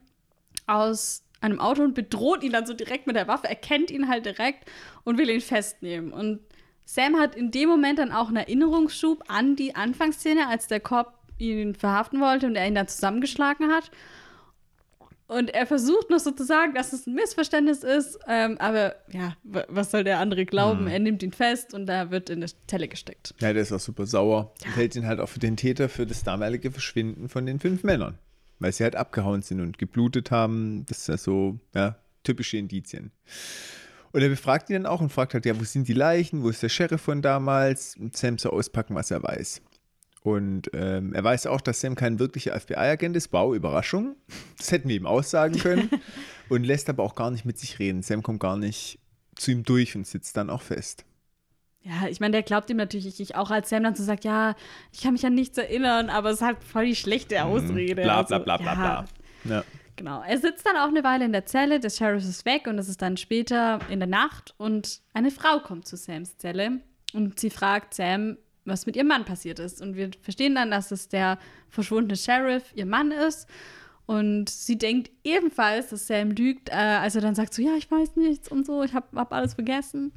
aus einem Auto und bedroht ihn dann so direkt mit der Waffe. Er kennt ihn halt direkt und will ihn festnehmen. Und Sam hat in dem Moment dann auch einen Erinnerungsschub an die Anfangsszene, als der Cop ihn verhaften wollte und er ihn dann zusammengeschlagen hat. Und er versucht noch so zu sagen, dass es ein Missverständnis ist, ähm, aber ja, was soll der andere glauben? Mhm. Er nimmt ihn fest und da wird in eine Zelle gesteckt. Ja, der ist auch super sauer ja. und hält ihn halt auch für den Täter für das damalige Verschwinden von den fünf Männern. Weil sie halt abgehauen sind und geblutet haben. Das ist ja so, ja, typische Indizien. Und er befragt ihn dann auch und fragt halt, ja, wo sind die Leichen? Wo ist der Sheriff von damals? Und Sam soll auspacken, was er weiß. Und ähm, er weiß auch, dass Sam kein wirklicher FBI-Agent ist. Wow, Überraschung. Das hätten wir ihm aussagen können. und lässt aber auch gar nicht mit sich reden. Sam kommt gar nicht zu ihm durch und sitzt dann auch fest. Ja, ich meine, der glaubt ihm natürlich nicht. Auch als Sam dann so sagt, ja, ich kann mich an nichts erinnern, aber es ist halt voll die schlechte mhm. Ausrede. Bla, bla, bla, bla, bla. Ja. Genau. Er sitzt dann auch eine Weile in der Zelle, der Sheriff ist weg und es ist dann später in der Nacht und eine Frau kommt zu Sams Zelle und sie fragt Sam, was mit ihrem Mann passiert ist. Und wir verstehen dann, dass es der verschwundene Sheriff ihr Mann ist. Und sie denkt ebenfalls, dass Sam lügt, äh, als er dann sagt so, ja, ich weiß nichts und so, ich habe hab alles vergessen.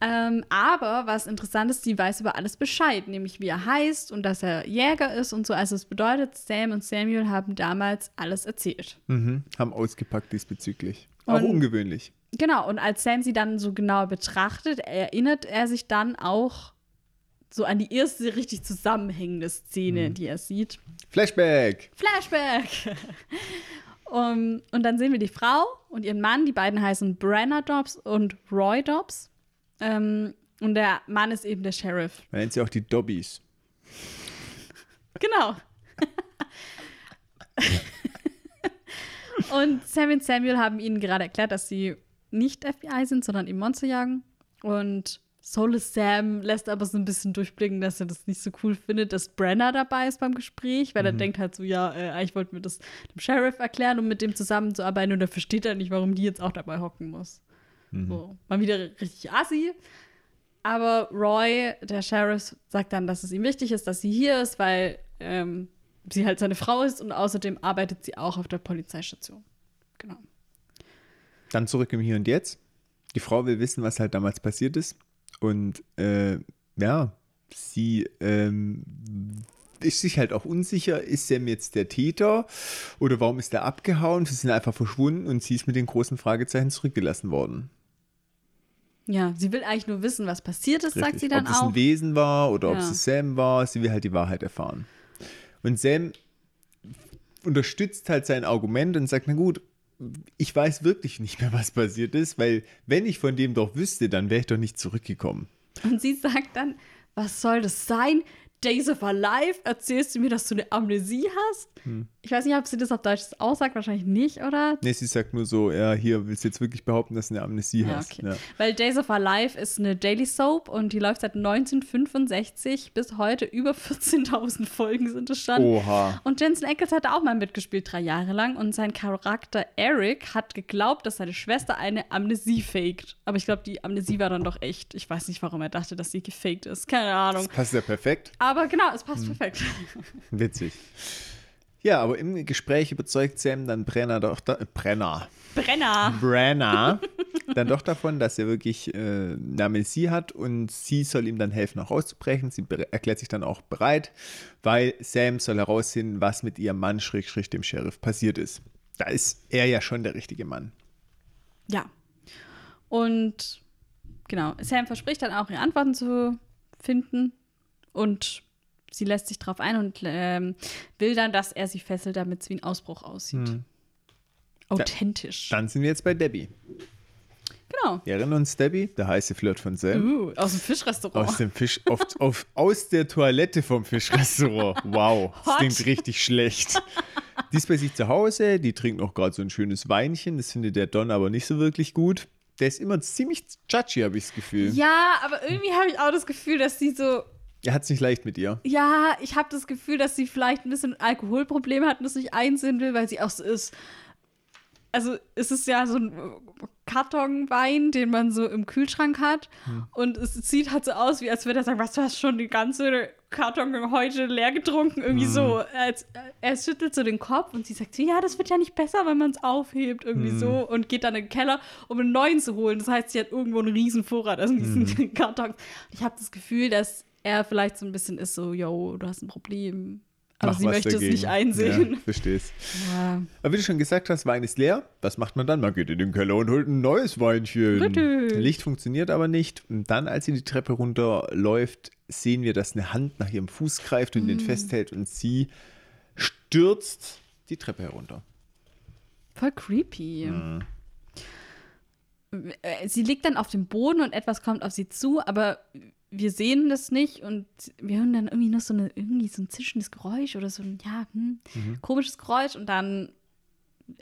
Ähm, aber was interessant ist, sie weiß über alles Bescheid, nämlich wie er heißt und dass er Jäger ist und so. Also es bedeutet, Sam und Samuel haben damals alles erzählt. Mhm, haben ausgepackt diesbezüglich. Auch und, ungewöhnlich. Genau, und als Sam sie dann so genau betrachtet, erinnert er sich dann auch so an die erste richtig zusammenhängende Szene, mhm. die er sieht. Flashback! Flashback! um, und dann sehen wir die Frau und ihren Mann. Die beiden heißen Brenner Dobbs und Roy Dobbs. Ähm, und der Mann ist eben der Sheriff. Man nennt sie auch die Dobbies. Genau. und Sam und Samuel haben ihnen gerade erklärt, dass sie nicht FBI sind, sondern eben Monster jagen. Und Soulless Sam lässt aber so ein bisschen durchblicken, dass er das nicht so cool findet, dass Brenner dabei ist beim Gespräch, weil mhm. er denkt halt so, ja, äh, ich wollte mir das dem Sheriff erklären, um mit dem zusammenzuarbeiten und er versteht halt nicht, warum die jetzt auch dabei hocken muss. Mhm. So, mal wieder richtig assi. Aber Roy, der Sheriff, sagt dann, dass es ihm wichtig ist, dass sie hier ist, weil ähm, sie halt seine Frau ist und außerdem arbeitet sie auch auf der Polizeistation. Genau. Dann zurück im Hier und Jetzt. Die Frau will wissen, was halt damals passiert ist. Und äh, ja, sie ähm, ist sich halt auch unsicher, ist Sam jetzt der Täter oder warum ist er abgehauen? Sie sind einfach verschwunden und sie ist mit den großen Fragezeichen zurückgelassen worden. Ja, sie will eigentlich nur wissen, was passiert ist, Richtig. sagt sie dann auch. Ob es ein Wesen war oder ja. ob es Sam war, sie will halt die Wahrheit erfahren. Und Sam unterstützt halt sein Argument und sagt, na gut, ich weiß wirklich nicht mehr, was passiert ist, weil wenn ich von dem doch wüsste, dann wäre ich doch nicht zurückgekommen. Und sie sagt dann, was soll das sein? Days of Our Life, erzählst du mir, dass du eine Amnesie hast? Hm. Ich weiß nicht, ob sie das auf Deutsch aussagt, wahrscheinlich nicht, oder? Nee, sie sagt nur so, ja, hier willst du jetzt wirklich behaupten, dass du eine Amnesie Ja, hast. okay. Ja. Weil Days of Our Life ist eine Daily Soap und die läuft seit 1965 bis heute. Über 14.000 Folgen sind es schon. Oha. Und Jensen Ackles hat da auch mal mitgespielt, drei Jahre lang. Und sein Charakter Eric hat geglaubt, dass seine Schwester eine Amnesie faked. Aber ich glaube, die Amnesie war dann doch echt. Ich weiß nicht, warum er dachte, dass sie gefaked ist. Keine Ahnung. Das passt ja perfekt. Aber genau, es passt Hm. perfekt. Witzig. Ja, aber im Gespräch überzeugt Sam dann Brenner doch, da, Brenner, Brenner. Brenner dann doch davon, dass er wirklich äh, eine Amnesie hat und sie soll ihm dann helfen, auch auszubrechen. Sie erklärt sich dann auch bereit, weil Sam soll herausfinden, was mit ihrem Mann, Schrägstrich, dem Sheriff, passiert ist. Da ist er ja schon der richtige Mann. Ja. Und genau, Sam verspricht dann auch, ihre Antworten zu finden. Und sie lässt sich drauf ein und ähm, will dann, dass er sie fesselt, damit es wie ein Ausbruch aussieht. Hm. Authentisch. Dann sind wir jetzt bei Debbie. genau. Wir erinnern uns, Debbie, der heiße Flirt von Sam. Uh, aus dem Fischrestaurant. Aus dem Fisch, auf, auf, aus der Toilette vom Fischrestaurant. Wow, das Hot. klingt richtig schlecht. Die ist bei sich zu Hause, die trinkt noch gerade so ein schönes Weinchen. Das findet der Don aber nicht so wirklich gut. Der ist immer ziemlich judgy, habe ich das Gefühl. Ja, aber irgendwie habe ich auch das Gefühl, dass sie so. Er hat es nicht leicht mit ihr. Ja, ich habe das Gefühl, dass sie vielleicht ein bisschen Alkoholprobleme hat und es nicht einsehen will, weil sie auch so ist. Also, es ist ja so ein Kartonwein, den man so im Kühlschrank hat. Und es sieht halt so aus, wie als würde er sagen: Was, du hast schon die ganze Karton heute leer getrunken? Irgendwie so. Als, er schüttelt so den Kopf und sie sagt: Ja, das wird ja nicht besser, wenn man es aufhebt. Irgendwie so. Und geht dann in den Keller, um einen neuen zu holen. Das heißt, sie hat irgendwo einen riesen Vorrat aus diesen Kartons. Ich habe das Gefühl, dass er vielleicht so ein bisschen ist: so, Yo, du hast ein Problem. Aber Mach sie möchte dagegen. es nicht einsehen. Ja, verstehst. Ja. Aber wie du schon gesagt hast, Wein ist leer. Was macht man dann? Man geht in den Keller und holt ein neues Weinchen. Richtig. Licht funktioniert aber nicht. Und dann, als sie die Treppe runterläuft, sehen wir, dass eine Hand nach ihrem Fuß greift und Mm. den festhält und sie stürzt die Treppe herunter. Voll creepy. Äh, Sie liegt dann auf dem Boden und etwas kommt auf sie zu, aber wir sehen das nicht und wir hören dann irgendwie noch so, eine, irgendwie so ein zischendes Geräusch oder so ein, ja, hm, Mhm. komisches Geräusch und dann,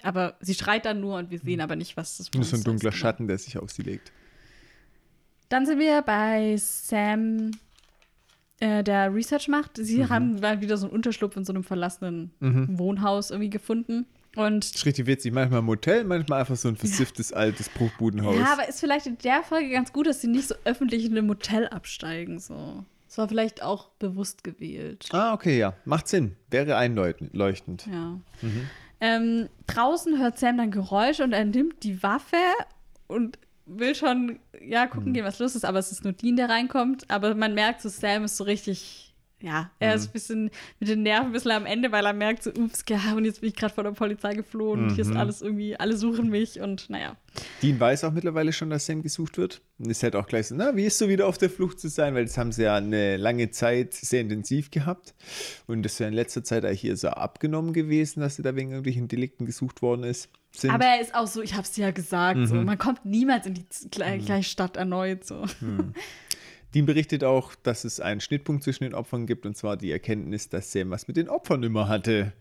aber sie schreit dann nur und wir sehen aber nicht, was das Nur so ein dunkler ist. Schatten, der sich auf sie legt. Dann sind wir bei Sam, äh, der Research macht. Sie Mhm. haben mal wieder so einen Unterschlupf in so einem verlassenen Wohnhaus irgendwie gefunden und Das ist richtig witzig. Manchmal ein Motel, manchmal einfach so ein versifftes altes Bruchbudenhaus. Ja, aber ist vielleicht in der Folge ganz gut, dass sie nicht so öffentlich in einem Motel absteigen. So. Das war vielleicht auch bewusst gewählt. ah, okay, ja. Macht Sinn. Wäre einleuchtend. Ja. Ähm, draußen hört Sam dann Geräusche und er nimmt die Waffe und will schon, ja, gucken gehen, was los ist, aber es ist nur Dean, der reinkommt. Aber man merkt so, Sam ist so richtig, ja, er ist ein bisschen mit den Nerven ein bisschen am Ende, weil er merkt so, ups, ja, und jetzt bin ich gerade von der Polizei geflohen und hier ist alles irgendwie, alle suchen mich und naja. Dean weiß auch mittlerweile schon, dass Sam gesucht wird. Und ist halt auch gleich so, na, wie ist so wieder auf der Flucht zu sein? Weil das haben sie ja eine lange Zeit sehr intensiv gehabt. Und das ist ja in letzter Zeit eigentlich hier so abgenommen gewesen, dass sie da wegen irgendwelchen Delikten gesucht worden ist. Sind. Aber er ist auch so, ich hab's dir ja gesagt, so, Mhm. man kommt niemals in die gle- gleiche Stadt erneut. So. Dean berichtet auch, dass es einen Schnittpunkt zwischen den Opfern gibt, und zwar die Erkenntnis, dass Sam was mit den Opfern immer hatte.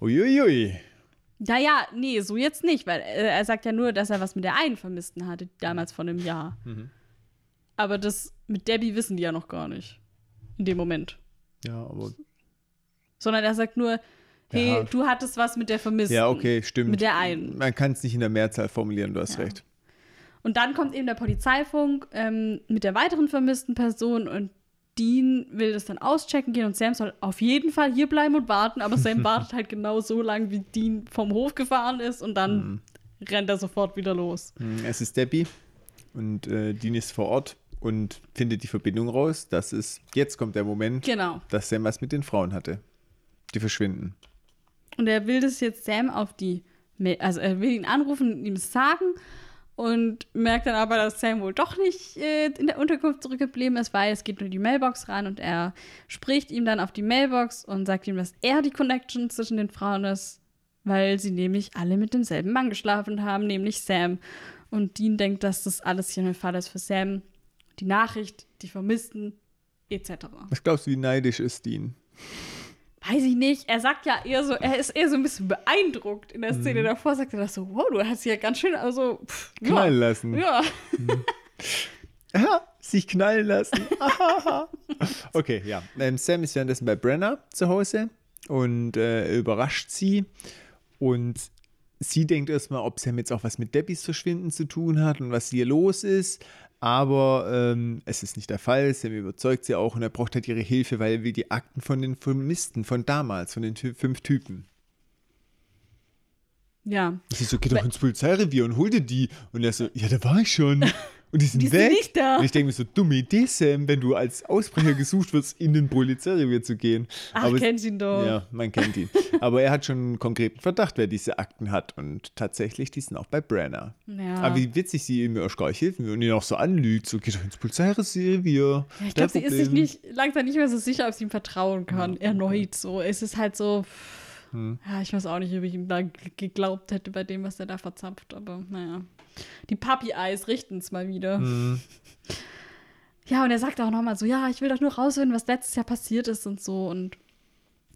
Uiuiui. Naja, nee, so jetzt nicht, weil äh, er sagt ja nur, dass er was mit der einen Vermissten hatte, damals vor einem Jahr. Mhm. Aber das mit Debbie wissen die ja noch gar nicht. In dem Moment. Ja, aber. Sondern er sagt nur, hey, Ja. du hattest was mit der Vermissten. Ja, okay, stimmt. Mit der einen. Man kann es nicht in der Mehrzahl formulieren, du hast Ja. recht. Und dann kommt eben der Polizeifunk ähm, mit der weiteren vermissten Person und Dean will das dann auschecken gehen und Sam soll auf jeden Fall hier bleiben und warten, aber Sam wartet halt genau so lange, wie Dean vom Hof gefahren ist und dann Mhm. rennt er sofort wieder los. Hm, Es ist Debbie und äh, Dean ist vor Ort und findet die Verbindung raus. Das ist, jetzt kommt der Moment, Genau. dass Sam was mit den Frauen hatte. Die verschwinden. Und er will das jetzt Sam auf die, also er will ihn anrufen und ihm sagen und merkt dann aber, dass Sam wohl doch nicht äh, in der Unterkunft zurückgeblieben ist, weil es geht nur die Mailbox ran und er spricht ihm dann auf die Mailbox und sagt ihm, dass er die Connection zwischen den Frauen ist, weil sie nämlich alle mit demselben Mann geschlafen haben, nämlich Sam. Und Dean denkt, dass das alles hier ein Fall ist für Sam. die Nachricht, die Vermissten, etc. Was glaubst du, wie neidisch ist Dean? Weiß ich nicht. Er sagt ja eher so, er ist eher so ein bisschen beeindruckt. In der Szene davor sagt er das so, wow, du hast ja ganz schön, also pff, ja, Knallen lassen. Ja. Ja, sich knallen lassen. okay, ja. Ähm, Sam ist währenddessen bei Brenna zu Hause und äh, überrascht sie. Und sie denkt erstmal, ob Sam jetzt auch was mit Debbys Verschwinden zu tun hat und was hier los ist. Aber ähm, es ist nicht der Fall. Sam überzeugt sie auch und er braucht halt ihre Hilfe, weil er will die Akten von den Vermissten von damals, von den Ty- fünf Typen. Ja. Sie so, geh doch ins Polizeirevier und hol dir die. Und er so, ja, da war ich schon. Und die sind Die sind nicht da. Und ich denke mir so, dumme Idee, Sam, wenn du als Ausbrecher gesucht wirst, in den Polizeirevier zu gehen. Ach, Aber es- kennt ihn doch. Ja, man kennt ihn. Aber er hat schon einen konkreten Verdacht, wer diese Akten hat. Und tatsächlich, die sind auch bei Brenner. Ja. Aber wie witzig sie ihm helfen will und ihn auch so anlügt. So, geh doch ins Polizeirevier. Ja, ich glaube, sie ist sich nicht, langsam nicht mehr so sicher, ob sie ihm vertrauen kann. Erneut so. Es ist halt so. Hm. Ja, ich weiß auch nicht, ob ich ihm da geglaubt hätte bei dem, was er da verzapft, aber naja. Die Puppy-Eyes richten es mal wieder. Hm. Ja, und er sagt auch nochmal so: Ja, ich will doch nur rausfinden, was letztes Jahr passiert ist und so. Und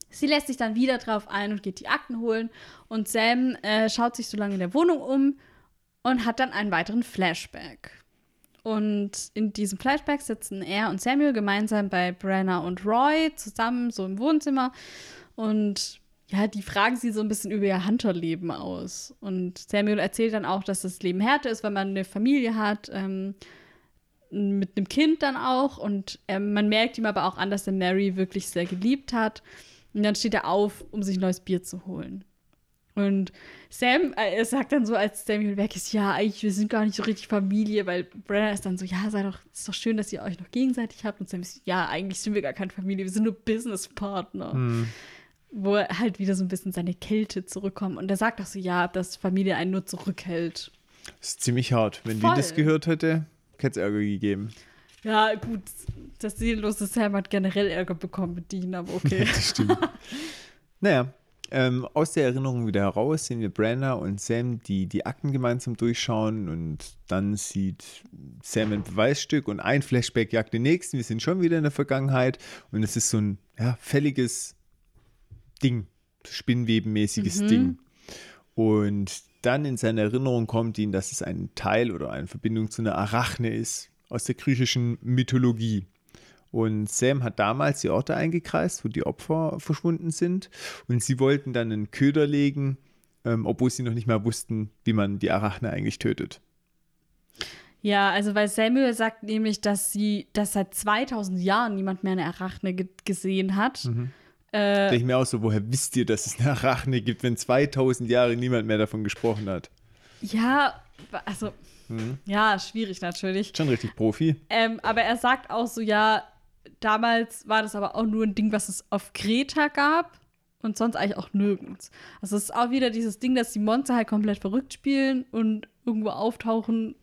sie lässt sich dann wieder drauf ein und geht die Akten holen. Und Sam äh, schaut sich so lange in der Wohnung um und hat dann einen weiteren Flashback. Und in diesem Flashback sitzen er und Samuel gemeinsam bei Brenna und Roy zusammen so im Wohnzimmer. Und ja, die fragen sie so ein bisschen über ihr Hunterleben aus. Und Samuel erzählt dann auch, dass das Leben härter ist, wenn man eine Familie hat, ähm, mit einem Kind dann auch. Und ähm, man merkt ihm aber auch an, dass er Mary wirklich sehr geliebt hat. Und dann steht er auf, um sich ein neues Bier zu holen. Und Sam, äh, sagt dann so, als Samuel weg ist, ja, eigentlich, wir sind gar nicht so richtig Familie, weil Brenna ist dann so, ja, sei doch, ist doch schön, dass ihr euch noch gegenseitig habt. Und Sam ist, ja, eigentlich sind wir gar keine Familie, wir sind nur Businesspartner. Hm. Wo er halt wieder so ein bisschen seine Kälte zurückkommt. Und er sagt auch so, ja, dass Familie einen nur zurückhält. Das ist ziemlich hart. Wenn Voll. die das gehört hätte, hätte es Ärger gegeben. Ja, gut, das seelenlose Sam hat generell Ärger bekommen mit Dean, aber okay. Das stimmt. naja, ähm, aus der Erinnerung wieder heraus sehen wir Brenna und Sam, die die Akten gemeinsam durchschauen und dann sieht Sam ein Beweisstück und ein Flashback jagt den nächsten. Wir sind schon wieder in der Vergangenheit und es ist so ein ja, fälliges Ding, spinnwebenmäßiges Ding. Und dann in seine Erinnerung kommt ihm, dass es ein Teil oder eine Verbindung zu einer Arachne ist aus der griechischen Mythologie. Und Sam hat damals die Orte eingekreist, wo die Opfer verschwunden sind. Und sie wollten dann einen Köder legen, ähm, obwohl sie noch nicht mal wussten, wie man die Arachne eigentlich tötet. Ja, also weil Samuel sagt nämlich, dass sie, dass seit 2000 Jahren niemand mehr eine Arachne ge gesehen hat. Mhm. Äh, Denke ich mir auch so, woher wisst ihr, dass es eine Arachne gibt, wenn 2000 Jahre niemand mehr davon gesprochen hat? ja, also, Mhm. ja, schwierig natürlich. Schon richtig Profi. Ähm, aber er sagt auch so, ja, damals war das aber auch nur ein Ding, was es auf Kreta gab und sonst eigentlich auch nirgends. Also es ist auch wieder dieses Ding, dass die Monster halt komplett verrückt spielen und irgendwo auftauchen,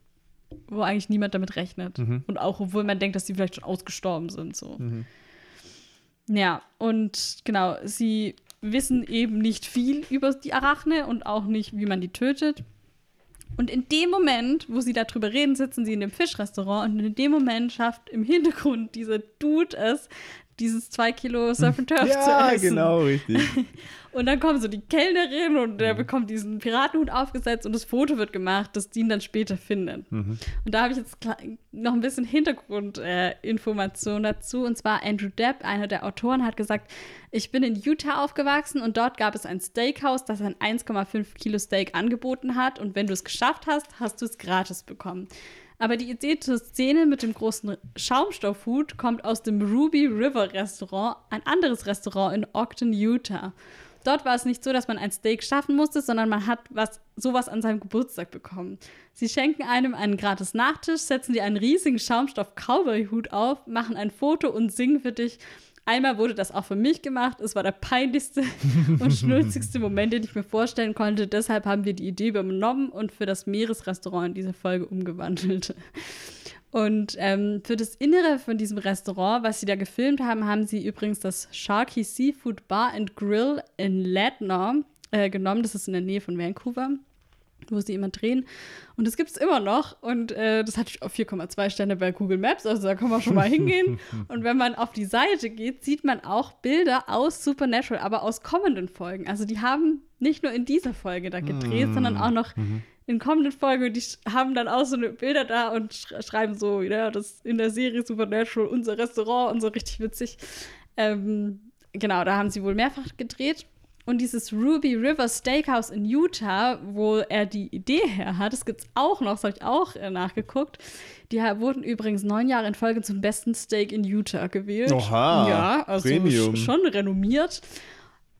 wo eigentlich niemand damit rechnet. Und auch, obwohl man denkt, dass die vielleicht schon ausgestorben sind. So. Ja, und genau, sie wissen eben nicht viel über die Arachne und auch nicht, wie man die tötet. Und in dem Moment, wo sie darüber reden, sitzen sie in dem Fischrestaurant und in dem Moment schafft im Hintergrund dieser Dude es, dieses zwei Kilo Surf and Turf zu Ja, essen. genau, richtig. Und dann kommt so die Kellnerin und der bekommt diesen Piratenhut aufgesetzt und das Foto wird gemacht, das Dean dann später findet. Und da habe ich jetzt noch ein bisschen Hintergrundinformation dazu. Und zwar Andrew Depp, einer der Autoren, hat gesagt, ich bin in Utah aufgewachsen und dort gab es ein Steakhouse, das ein 1,5 Kilo Steak angeboten hat. Und wenn du es geschafft hast, hast du es gratis bekommen. Aber die Idee zur Szene mit dem großen Schaumstoffhut kommt aus dem Ruby River Restaurant, ein anderes Restaurant in Ogden, Utah. Dort war es nicht so, dass man ein Steak schaffen musste, sondern man hat was, sowas an seinem Geburtstag bekommen. Sie schenken einem einen gratis Nachtisch, setzen dir einen riesigen Schaumstoff-Cowboy-Hut auf, machen ein Foto und singen für dich. Einmal wurde das auch für mich gemacht. Es war der peinlichste und schnulzigste Moment, den ich mir vorstellen konnte. Deshalb haben wir die Idee übernommen und für das Meeresrestaurant in diese Folge umgewandelt. Und ähm, für das Innere von diesem Restaurant, was sie da gefilmt haben, haben sie übrigens das Sharky Seafood Bar and Grill in Ladner äh, genommen. Das ist in der Nähe von Vancouver. Wo sie immer drehen. Und das gibt es immer noch. Und äh, das hat auf 4,2 Sterne bei Google Maps. Also da kann man schon mal hingehen. Und wenn man auf die Seite geht, sieht man auch Bilder aus Supernatural, aber aus kommenden Folgen. Also die haben nicht nur in dieser Folge da gedreht, Mm. sondern auch noch Mhm. in kommenden Folgen. Und die haben dann auch so eine Bilder da und sch schreiben so, ja, das in der Serie Supernatural, unser Restaurant und so richtig witzig. Ähm, genau, da haben sie wohl mehrfach gedreht. Und dieses Ruby River Steakhouse in Utah, wo er die Idee her hat, das gibt es auch noch, das habe ich auch äh, nachgeguckt. Die wurden übrigens neun Jahre in Folge zum besten Steak in Utah gewählt. Oha, Ja, also Premium. sch- schon renommiert.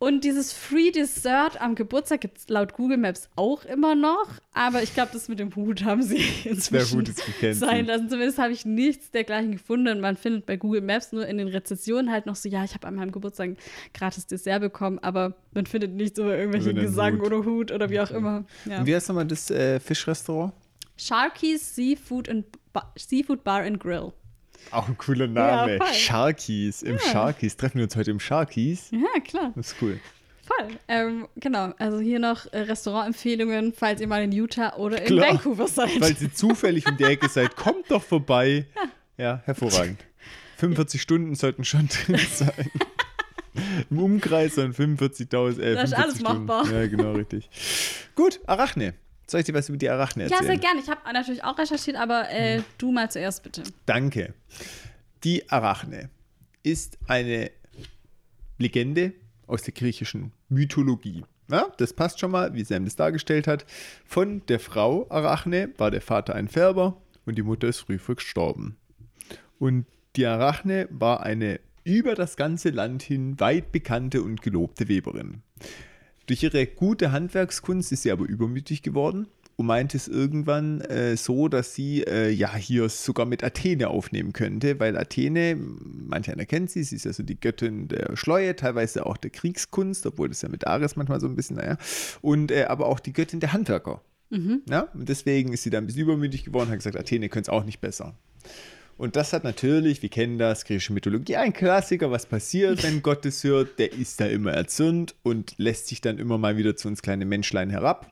Und dieses Free Dessert am Geburtstag gibt es laut Google Maps auch immer noch. Aber ich glaube, das mit dem Hut haben sie inzwischen sein lassen. Zumindest habe ich nichts dergleichen gefunden. Man findet bei Google Maps nur in den Rezensionen halt noch so, ja, ich habe an meinem Geburtstag ein gratis Dessert bekommen, aber man findet nichts über irgendwelchen den Gesang Hut. oder Hut oder wie auch immer. Ja. Und wie heißt nochmal das äh, Fischrestaurant? Sharky's Seafood, and ba Seafood Bar and Grill. Auch ein cooler Name. voll. Sharkies. Im Sharkies. Treffen wir uns heute im Sharkies. Ja, klar. Das ist cool. Voll. Ähm, genau, also hier noch äh, Restaurantempfehlungen, falls ihr mal in Utah oder in Klar. Vancouver seid. Falls ihr zufällig um die Ecke seid, kommt doch vorbei. Ja, hervorragend. 45 Stunden sollten schon drin sein. Im Umkreis von 45.000. Äh, Das ist 45 alles Stunden. machbar. Ja, genau, richtig. Gut, Arachne. Soll ich dir was über die Arachne ja, erzählen? sehr gerne. Ich habe natürlich auch recherchiert, aber äh, Hm. du mal zuerst bitte. Danke. Die Arachne ist eine Legende aus der griechischen Mythologie. Ja, das passt schon mal, wie Sam das dargestellt hat. Von der Frau Arachne war der Vater ein Färber und die Mutter ist früh verstorben. Und die Arachne war eine über das ganze Land hin weit bekannte und gelobte Weberin. Durch ihre gute Handwerkskunst ist sie aber übermütig geworden und meinte es irgendwann äh, so, dass sie äh, ja hier sogar mit Athene aufnehmen könnte, weil Athene, manch einer kennt sie, sie ist ja so die Göttin der Schleue, teilweise auch der Kriegskunst, obwohl das ja mit Ares manchmal so ein bisschen, naja, und äh, aber auch die Göttin der Handwerker. Ja, und deswegen ist sie dann ein bisschen übermütig geworden und hat gesagt, Athene könnte es auch nicht besser. Und das hat natürlich, wir kennen das, griechische Mythologie, ein Klassiker, was passiert, wenn Gott es hört, der ist da immer erzürnt und lässt sich dann immer mal wieder zu uns kleine Menschlein herab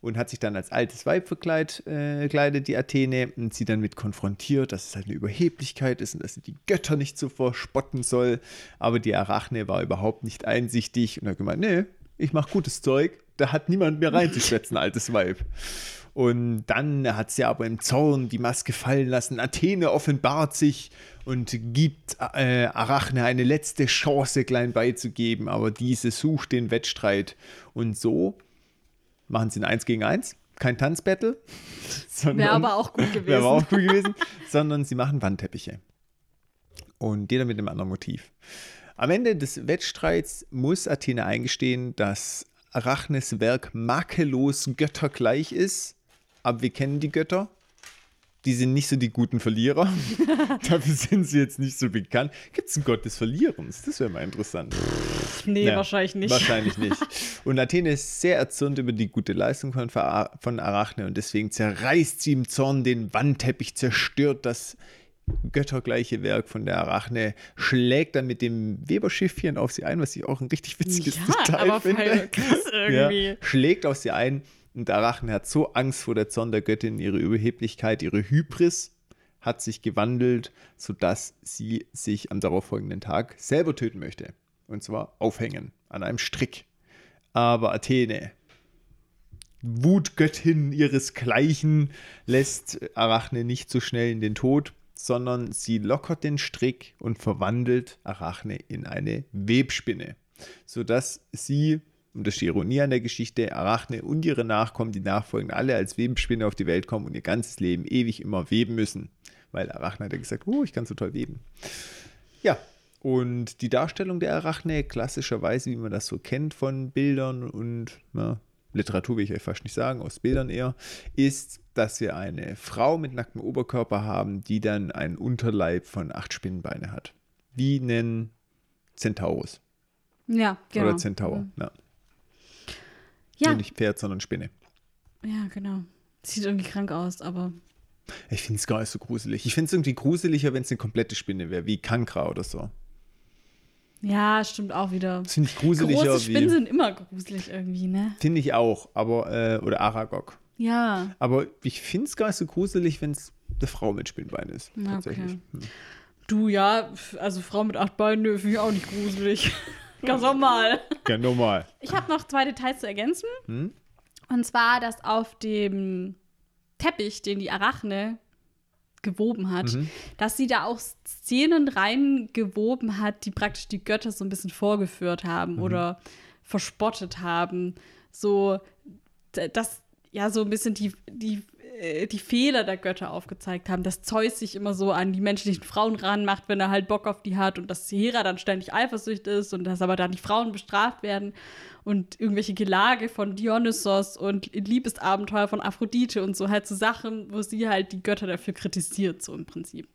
und hat sich dann als altes Weib verkleidet, äh, kleidet, die Athene, und sie dann mit konfrontiert, dass es halt eine Überheblichkeit ist und dass sie die Götter nicht so verspotten soll. Aber die Arachne war überhaupt nicht einsichtig und hat gemeint, nee, ich mache gutes Zeug, da hat niemand mehr reinzuschwätzen, altes Weib. Und dann hat sie aber im Zorn die Maske fallen lassen. Athene offenbart sich und gibt äh, Arachne eine letzte Chance, klein beizugeben, aber diese sucht den Wettstreit. Und so machen sie ein 1 gegen 1, kein Tanzbattle. sondern- Wäre aber auch gut gewesen. Wäre aber auch gut gewesen, sondern sie machen Wandteppiche. Und jeder mit einem anderen Motiv. Am Ende des Wettstreits muss Athene eingestehen, dass Arachnes Werk makellos göttergleich ist. Aber wir kennen die Götter. Die sind nicht so die guten Verlierer. Dafür sind sie jetzt nicht so bekannt. Gibt es einen Gott des Verlierens? Das wäre mal interessant. Nee, Ja, wahrscheinlich nicht. Wahrscheinlich nicht. Und Athene ist sehr erzürnt über die gute Leistung von, von Arachne und deswegen zerreißt sie im Zorn den Wandteppich, zerstört das göttergleiche Werk von der Arachne, schlägt dann mit dem Weberschiffchen auf sie ein, was ich auch ein richtig witziges Ja, Detail aber finde. krass irgendwie. Ja, schlägt auf sie ein und Arachne hat so Angst vor der Zorn der Göttin, ihre Überheblichkeit, ihre Hybris hat sich gewandelt, sodass sie sich am darauffolgenden Tag selber töten möchte. Und zwar aufhängen an einem Strick. Aber Athene, Wutgöttin ihresgleichen, lässt Arachne nicht so schnell in den Tod, sondern sie lockert den Strick und verwandelt Arachne in eine Webspinne, sodass sie, und das ist die Ironie an der Geschichte, Arachne und ihre Nachkommen, die Nachfolgen, alle als Webspinne auf die Welt kommen und ihr ganzes Leben ewig immer weben müssen. Weil Arachne hat ja gesagt, oh, ich kann so toll weben. Ja, und die Darstellung der Arachne, klassischerweise, wie man das so kennt von Bildern und ja, Literatur will ich euch fast nicht sagen, aus Bildern eher, ist, dass wir eine Frau mit nacktem Oberkörper haben, die dann einen Unterleib von acht Spinnenbeine hat. Wie einen Centaurus Ja, genau. oder Zentaur. Ja. Ja, Nur nicht Pferd, sondern Spinne. ja, genau. Sieht irgendwie krank aus, aber Ich finde es gar nicht so gruselig. Ich finde es irgendwie gruseliger, wenn es eine komplette Spinne wäre, wie Kankra oder so. Ja, stimmt auch wieder. Das finde ich gruseliger Große Spinnen wie. sind immer gruselig irgendwie, ne? Finde ich auch, aber, äh, oder Aragog. Ja. Aber ich finde es gar nicht so gruselig, wenn es eine Frau mit Spinnbein ist. Tatsächlich. okay. Hm. Du, ja, also Frau mit acht Beinen, finde ich auch nicht gruselig. Ganz normal. Ja, normal. Ich habe noch zwei Details zu ergänzen. Hm? Und zwar, dass auf dem Teppich, den die Arachne gewoben hat, Mhm. dass sie da auch Szenen reingewoben hat, die praktisch die Götter so ein bisschen vorgeführt haben Mhm. oder verspottet haben. So, dass ja so ein bisschen die, die, die Fehler der Götter aufgezeigt haben, dass Zeus sich immer so an die menschlichen Frauen ranmacht, wenn er halt Bock auf die hat und dass Hera dann ständig eifersüchtig ist und dass aber dann die Frauen bestraft werden und irgendwelche Gelage von Dionysos und Liebesabenteuer von Aphrodite und so halt so Sachen, wo sie halt die Götter dafür kritisiert, so im Prinzip.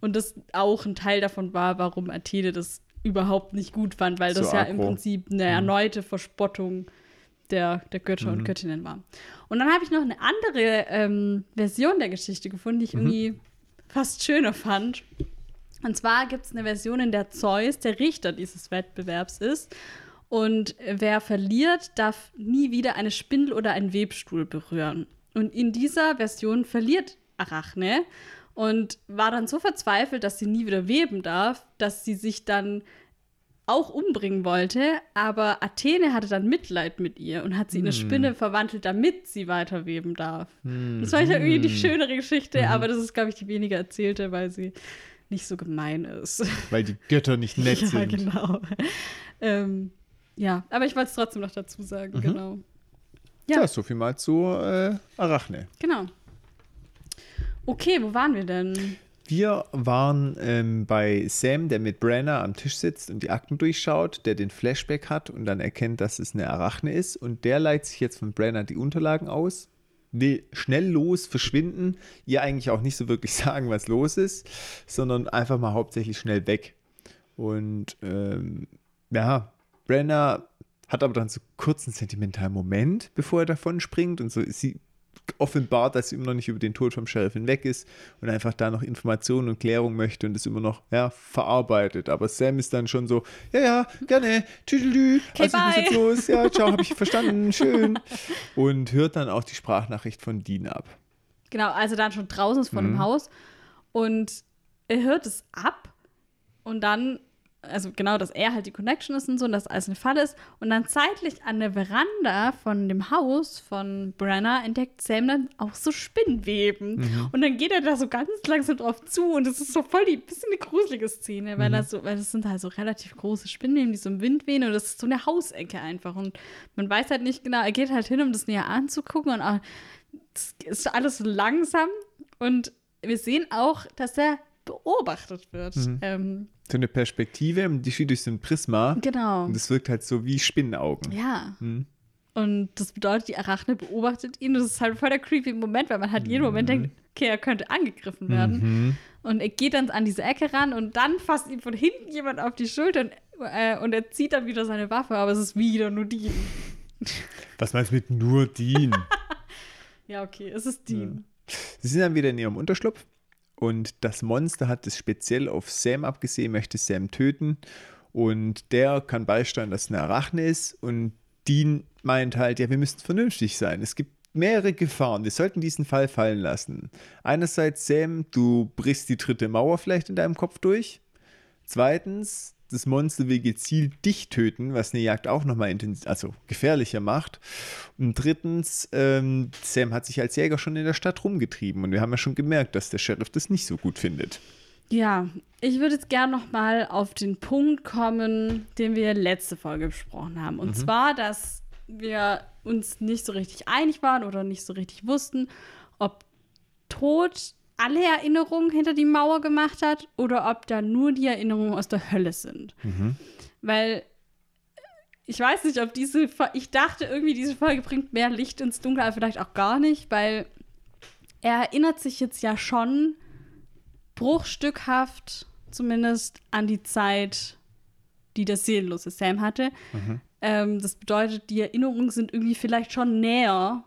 Und das auch ein Teil davon war, warum Athene das überhaupt nicht gut fand, weil das So ja im. Prinzip eine erneute Verspottung der, der Götter und Göttinnen war. Und dann habe ich noch eine andere ähm, Version der Geschichte gefunden, die ich irgendwie fast schöner fand. Und zwar gibt es eine Version, in der Zeus der Richter dieses Wettbewerbs ist. Und wer verliert, darf nie wieder eine Spindel oder einen Webstuhl berühren. Und in dieser Version verliert Arachne und war dann so verzweifelt, dass sie nie wieder weben darf, dass sie sich dann auch umbringen wollte, aber Athene hatte dann Mitleid mit ihr und hat sie in eine Spinne verwandelt, damit sie weiter weben darf. Das war ja irgendwie die schönere Geschichte, aber das ist, glaube ich, die weniger erzählte, weil sie nicht so gemein ist. Weil die Götter nicht nett ja, sind. genau. ähm, ja, aber ich wollte es trotzdem noch dazu sagen, genau. Ja, Ja. so viel mal zu äh, Arachne. Genau. Okay, wo waren wir denn? Wir waren ähm, bei Sam, der mit Brenner am Tisch sitzt und die Akten durchschaut, der den Flashback hat und dann erkennt, dass es eine Arachne ist. Und der leiht sich jetzt von Brenner die Unterlagen aus, will schnell los, verschwinden, ihr eigentlich auch nicht so wirklich sagen, was los ist, sondern einfach mal hauptsächlich schnell weg. Und ähm, ja, Brenner hat aber dann so kurz einen sentimentalen Moment, bevor er davon springt und so sie offenbart, dass sie immer noch nicht über den Tod vom Sheriff hinweg ist und einfach da noch Informationen und Klärung möchte und es immer noch ja, verarbeitet. Aber Sam ist dann schon so, ja, ja, gerne, tüdelü, Okay, also ich muss bye. jetzt los, ja, ciao, habe ich verstanden, schön. Und hört dann auch die Sprachnachricht von Dean ab. Genau, also dann schon draußen ist vor dem Haus und er hört es ab und dann, also genau, dass er halt die Connection ist und so und dass alles eine Falle ist. Und dann zeitlich an der Veranda von dem Haus von Brenner entdeckt Sam dann auch so Spinnweben. Und dann geht er da so ganz langsam drauf zu und es ist so voll die, bisschen eine gruselige Szene, weil, das so, weil das sind halt so relativ große Spinnweben, die so im Wind wehen und das ist so eine Hausecke einfach. Und man weiß halt nicht genau, er geht halt hin, um das näher anzugucken und auch, es ist alles so langsam. Und wir sehen auch, dass er beobachtet wird. Ähm, So eine Perspektive, die steht durch so ein Prisma genau. und das wirkt halt so wie Spinnenaugen. Ja. Hm. Und das bedeutet, die Arachne beobachtet ihn. Das ist halt voll der creepy Moment, weil man halt jeden Moment denkt, okay, er könnte angegriffen werden. Mhm. Und er geht dann an diese Ecke ran und dann fasst ihm von hinten jemand auf die Schulter und, äh, und er zieht dann wieder seine Waffe, aber es ist wieder nur Dean. Was meinst du mit nur Dean? Ja, okay, es ist Dean. Sie sind dann wieder in ihrem Unterschlupf und das Monster hat es speziell auf Sam abgesehen, möchte Sam töten und der kann beisteuern, dass es eine Arachne ist und Dean meint halt, ja, wir müssen vernünftig sein. Es gibt mehrere Gefahren. Wir sollten diesen Fall fallen lassen. Einerseits, Sam, du brichst die dritte Mauer vielleicht in deinem Kopf durch. Zweitens, das Monster will gezielt dich töten, was eine Jagd auch nochmal intens also gefährlicher macht. Und drittens, ähm, Sam hat sich als Jäger schon in der Stadt rumgetrieben und wir haben ja schon gemerkt, dass der Sheriff das nicht so gut findet. Ja, ich würde jetzt gerne noch mal auf den Punkt kommen, den wir letzte Folge besprochen haben. Und zwar, dass wir uns nicht so richtig einig waren oder nicht so richtig wussten, ob Tod alle Erinnerungen hinter die Mauer gemacht hat oder ob da nur die Erinnerungen aus der Hölle sind. Weil ich weiß nicht, ob diese ich dachte irgendwie, diese Folge bringt mehr Licht ins Dunkel, aber vielleicht auch gar nicht, weil er erinnert sich jetzt ja schon bruchstückhaft zumindest an die Zeit, die der seelenlose Sam hatte. Ähm, das bedeutet, die Erinnerungen sind irgendwie vielleicht schon näher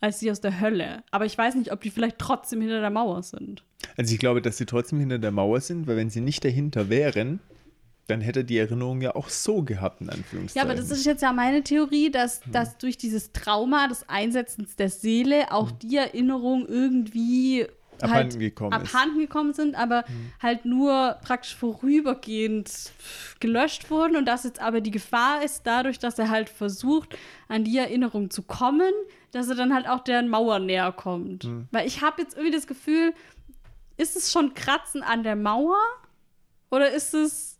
als die aus der Hölle. Aber ich weiß nicht, ob die vielleicht trotzdem hinter der Mauer sind. Also ich glaube, dass sie trotzdem hinter der Mauer sind, weil wenn sie nicht dahinter wären, dann hätte er die Erinnerung ja auch so gehabt, in Ja, Anführungszeichen. aber das ist jetzt ja meine Theorie, dass, Hm. dass durch dieses Trauma des Einsetzens der Seele auch die Erinnerungen irgendwie Hm. Abhanden gekommen ist. Hm. abhanden gekommen sind, aber halt nur praktisch vorübergehend gelöscht wurden und dass jetzt aber die Gefahr ist, dadurch, dass er halt versucht, an die Erinnerung zu kommen, dass er dann halt auch deren Mauer näher kommt. Hm. Weil ich habe jetzt irgendwie das Gefühl, ist es schon Kratzen an der Mauer oder ist es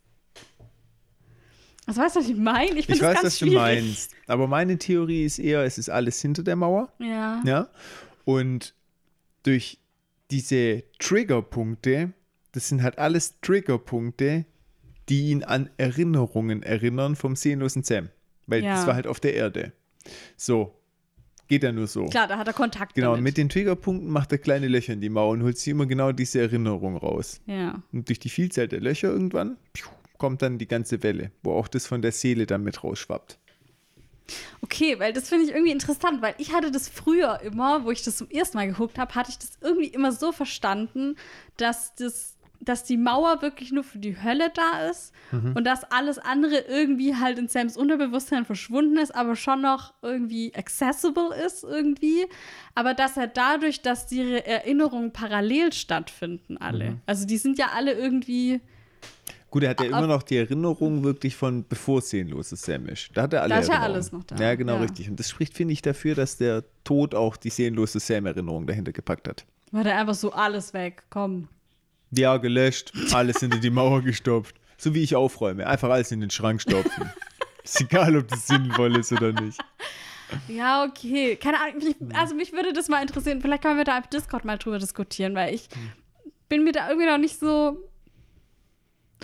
was weißt du, was ich meine? Ich, ich weiß, ganz was du schwierig. meinst. Aber meine Theorie ist eher, es ist alles hinter der Mauer. Ja. Ja. Und durch diese Triggerpunkte, das sind halt alles Triggerpunkte, die ihn an Erinnerungen erinnern vom seelenlosen Sam. Weil Ja. das war halt auf der Erde. So. Geht ja nur so. Klar, da hat er Kontakt Genau, damit. mit den Triggerpunkten macht er kleine Löcher in die Mauer und holt sich immer genau diese Erinnerung raus. ja. Und durch die Vielzahl der Löcher irgendwann piu, kommt dann die ganze Welle, wo auch das von der Seele dann mit rausschwappt. Okay, weil das finde ich irgendwie interessant, weil ich hatte das früher immer, wo ich das zum ersten Mal geguckt habe, hatte ich das irgendwie immer so verstanden, dass das dass die Mauer wirklich nur für die Hölle da ist Mhm. und dass alles andere irgendwie halt in Sams Unterbewusstsein verschwunden ist, aber schon noch irgendwie accessible ist irgendwie. Aber dass er dadurch, dass die Erinnerungen parallel stattfinden, alle. Mhm. Also die sind ja alle irgendwie. Gut, er hat ja immer noch die Erinnerung wirklich von bevor seelenloses Sam ist. Da hat er alle Da ist ja alles noch da, Ja, genau, ja. richtig. Und das spricht, finde ich, dafür, dass der Tod auch die seelenlose Sam-Erinnerung dahinter gepackt hat. War da einfach so alles weg, komm. Ja, gelöscht, alles hinter die Mauer gestopft. So wie ich aufräume. Einfach alles in den Schrank stopfen. ist egal, ob das sinnvoll ist oder nicht. Ja, okay. Keine Ahnung. Ich, also mich würde das mal interessieren. Vielleicht können wir da auf Discord mal drüber diskutieren, weil ich bin mir da irgendwie noch nicht so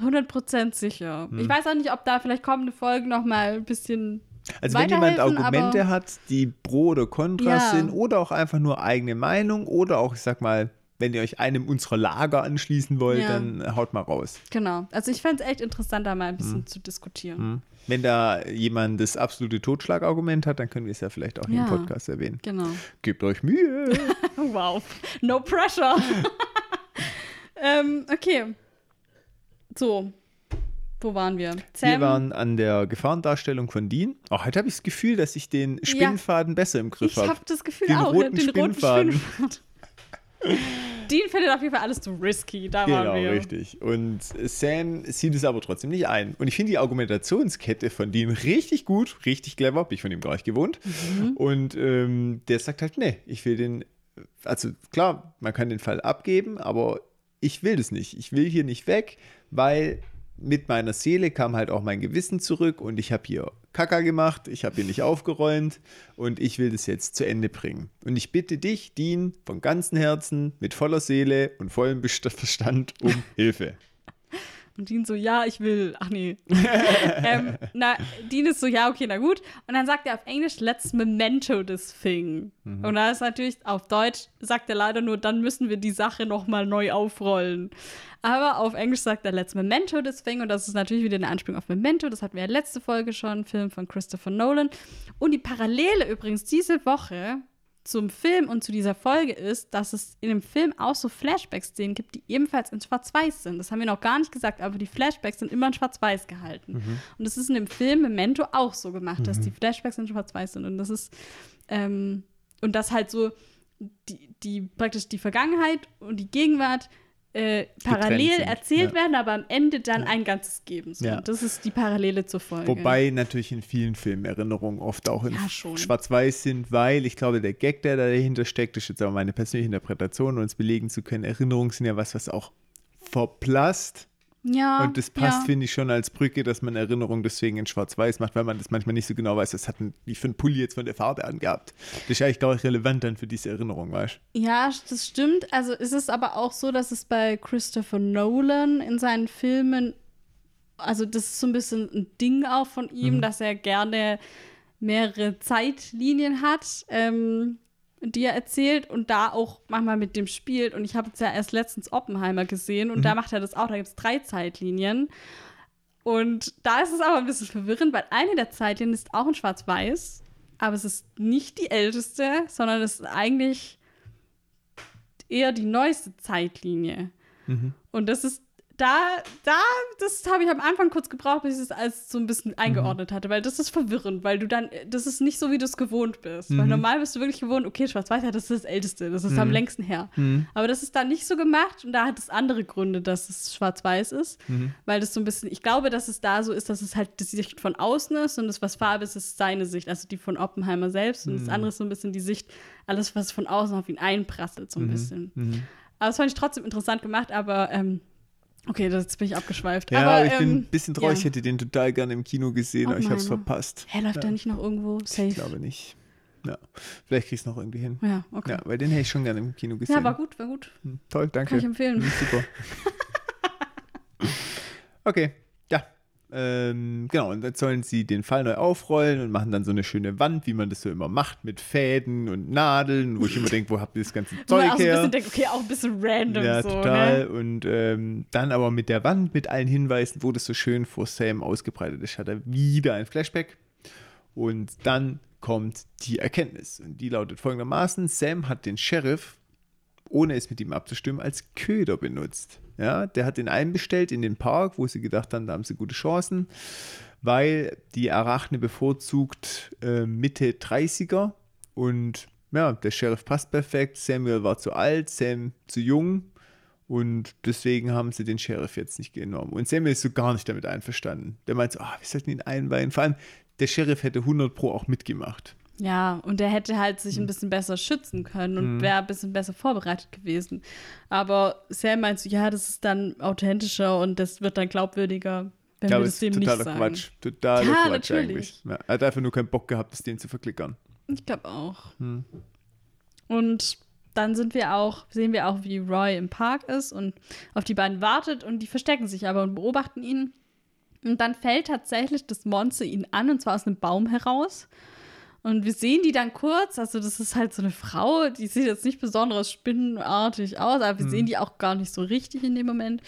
100% sicher. Ich weiß auch nicht, ob da vielleicht kommende Folgen noch mal ein bisschen Also wenn jemand Argumente hat, die pro oder contra Ja. sind oder auch einfach nur eigene Meinung oder auch, ich sag mal, wenn ihr euch einem unserer Lager anschließen wollt, Ja. dann haut mal raus. Genau. Also ich fände es echt interessant, da mal ein bisschen zu diskutieren. Hm. Wenn da jemand das absolute Totschlagargument hat, dann können wir es ja vielleicht auch Ja. im Podcast erwähnen. Genau. Gebt euch Mühe. Wow. No pressure. ähm, okay. So. Wo waren wir? Wir waren an der Gefahrendarstellung von Dean. Auch heute habe ich das Gefühl, dass ich den Spinnfaden besser im Griff Ich habe. habe das Gefühl Den auch, roten den roten Spinnfaden. Dean findet auf jeden Fall alles zu risky. Da Genau, waren wir. richtig. Und Sam sieht es aber trotzdem nicht ein. Und ich finde die Argumentationskette von Dean richtig gut, richtig clever, bin ich von ihm gar nicht gewohnt. Mhm. Und ähm, der sagt halt, nee, ich will den, also klar, man kann den Fall abgeben, aber ich will das nicht. Ich will hier nicht weg, weil mit meiner Seele kam halt auch mein Gewissen zurück und ich habe hier Kaka gemacht, ich habe hier nicht aufgeräumt und ich will das jetzt zu Ende bringen. Und ich bitte dich, Dean, von ganzem Herzen, mit voller Seele und vollem Verstand um Hilfe. Und Dean so, ja, ich will. Ach nee. ähm, na, Dean ist so, ja, okay, na gut. Und dann sagt er auf Englisch, let's memento this thing. Mhm. Und da ist natürlich auf Deutsch, sagt er leider nur, dann müssen wir die Sache nochmal neu aufrollen. Aber auf Englisch sagt er, let's memento this thing. Und das ist natürlich wieder eine Anspielung auf Memento. Das hatten wir ja letzte Folge schon, Film von Christopher Nolan. Und die Parallele übrigens diese Woche zum Film und zu dieser Folge ist, dass es in dem Film auch so Flashback-Szenen gibt, die ebenfalls in Schwarz-Weiß sind. Das haben wir noch gar nicht gesagt, aber die Flashbacks sind immer in Schwarz-Weiß gehalten. Und das ist in dem Film Memento auch so gemacht, dass die Flashbacks in Schwarz-Weiß sind. Und das ist, ähm, und das halt so die, die praktisch die Vergangenheit und die Gegenwart äh, parallel sind, erzählt ja. werden, aber am Ende dann ein Ganzes geben. So. Ja. Das ist die Parallele zur Folge. Wobei natürlich in vielen Filmen Erinnerungen oft auch in Ja. Schwarz-Weiß sind, weil ich glaube, der Gag, der da dahinter steckt, ist jetzt aber meine persönliche Interpretation, um es belegen zu können. Erinnerungen sind ja was, was auch verblasst. Ja, Und das passt, ja. finde ich, schon als Brücke, dass man Erinnerungen deswegen in Schwarz-Weiß macht, weil man das manchmal nicht so genau weiß, was hat die für ein Pulli jetzt von der Farbe angehabt. Das ist eigentlich, glaube ich, relevant dann für diese Erinnerung, weißt du? Ja, das stimmt. Also ist es aber auch so, dass es bei Christopher Nolan in seinen Filmen, also das ist so ein bisschen ein Ding auch von ihm, dass er gerne mehrere Zeitlinien hat, ähm, die er erzählt und da auch manchmal mit dem spielt. Und ich habe jetzt ja erst letztens Oppenheimer gesehen und da macht er das auch. Da gibt es drei Zeitlinien. Und da ist es aber ein bisschen verwirrend, weil eine der Zeitlinien ist auch in Schwarz-Weiß, aber es ist nicht die älteste, sondern es ist eigentlich eher die neueste Zeitlinie. Und das ist da, da, das habe ich am Anfang kurz gebraucht, bis ich es alles so ein bisschen eingeordnet hatte, weil das ist verwirrend, weil du dann, das ist nicht so, wie du es gewohnt bist. Weil normal bist du wirklich gewohnt, okay, Schwarz-Weiß, das ist das Älteste, das ist am längsten her. Aber das ist da nicht so gemacht und da hat es andere Gründe, dass es Schwarz-Weiß ist, weil das so ein bisschen, ich glaube, dass es da so ist, dass es halt die Sicht von außen ist und das, was Farbe ist, ist seine Sicht, also die von Oppenheimer selbst und das andere ist so ein bisschen die Sicht, alles, was von außen auf ihn einprasselt, so ein bisschen. Aber das fand ich trotzdem interessant gemacht, aber ähm, okay, das, jetzt bin ich abgeschweift. Ja, aber ich bin ein ähm, bisschen traurig. Ich ja. hätte den total gerne im Kino gesehen, aber ich habe es verpasst. Hä, läuft Ja. der nicht noch irgendwo safe? Ich glaube nicht. Ja. Vielleicht kriegst du noch irgendwie hin. Ja, okay. Ja, weil den hätte ich schon gerne im Kino gesehen. Ja, war gut, war gut. Hm, Toll, danke. Kann ich empfehlen. Super. okay. Ähm, genau, und dann sollen sie den Fall neu aufrollen und machen dann so eine schöne Wand, wie man das so immer macht, mit Fäden und Nadeln, wo ich immer denke, wo habt ihr das ganze Zeug auch so ein her? bisschen denkt, okay, auch ein bisschen random Ja, so, total. ne? Und ähm, dann aber mit der Wand, mit allen Hinweisen, wo das so schön vor Sam ausgebreitet ist, hat er wieder ein Flashback. Und dann kommt die Erkenntnis. Und die lautet folgendermaßen: Sam hat den Sheriff, ohne es mit ihm abzustimmen, als Köder benutzt. Ja, der hat den einbestellt in den Park, wo sie gedacht haben, da haben sie gute Chancen, weil die Arachne bevorzugt äh, Mitte 30er und ja, der Sheriff passt perfekt. Samuel war zu alt, Sam zu jung und deswegen haben sie den Sheriff jetzt nicht genommen. Und Samuel ist so gar nicht damit einverstanden. Der meint so, ah, wir sollten ihn einweihen. Vor allem, der Sheriff hätte 100 Pro auch mitgemacht. Ja, und der hätte halt sich Hm. ein bisschen besser schützen können und wäre ein bisschen besser vorbereitet gewesen. Aber Sam meint so, ja, das ist dann authentischer und das wird dann glaubwürdiger, wenn Ja, wir aber das es dem nicht totaler sagen. Quatsch. Totaler Ja, Quatsch natürlich. eigentlich. Ja, er hat einfach nur keinen Bock gehabt, das dem zu verklickern. Ich glaube auch. Hm. Und dann sind wir auch, sehen wir auch, wie Roy im Park ist und auf die beiden wartet und die verstecken sich aber und beobachten ihn. Und dann fällt tatsächlich das Monster ihn an und zwar aus einem Baum heraus. Und wir sehen die dann kurz, also das ist halt so eine Frau, die sieht jetzt nicht besonders spinnenartig aus, aber wir sehen die auch gar nicht so richtig in dem Moment.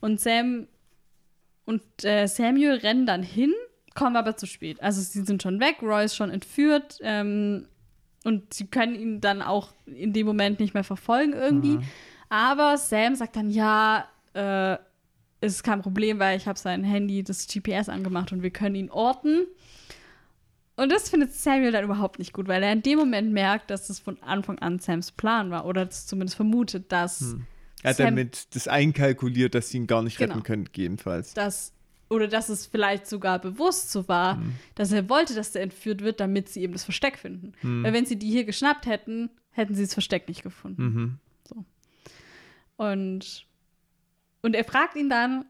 Und Sam und äh, Samuel rennen dann hin, kommen aber zu spät. Also sie sind schon weg, Roy ist schon entführt ähm, und sie können ihn dann auch in dem Moment nicht mehr verfolgen irgendwie. Aber Sam sagt dann, ja, äh, ist kein Problem, weil ich habe sein Handy, das GPS angemacht und wir können ihn orten. Und das findet Samuel dann überhaupt nicht gut, weil er in dem Moment merkt, dass es von Anfang an Sams Plan war oder das zumindest vermutet, dass, Er hat Sam- damit das einkalkuliert, dass sie ihn gar nicht Genau. retten können, gegebenenfalls. dass oder dass es vielleicht sogar bewusst so war, Hm. dass er wollte, dass der entführt wird, damit sie eben das Versteck finden. Hm. Weil wenn sie die hier geschnappt hätten, hätten sie das Versteck nicht gefunden. Mhm. Und, und er fragt ihn dann,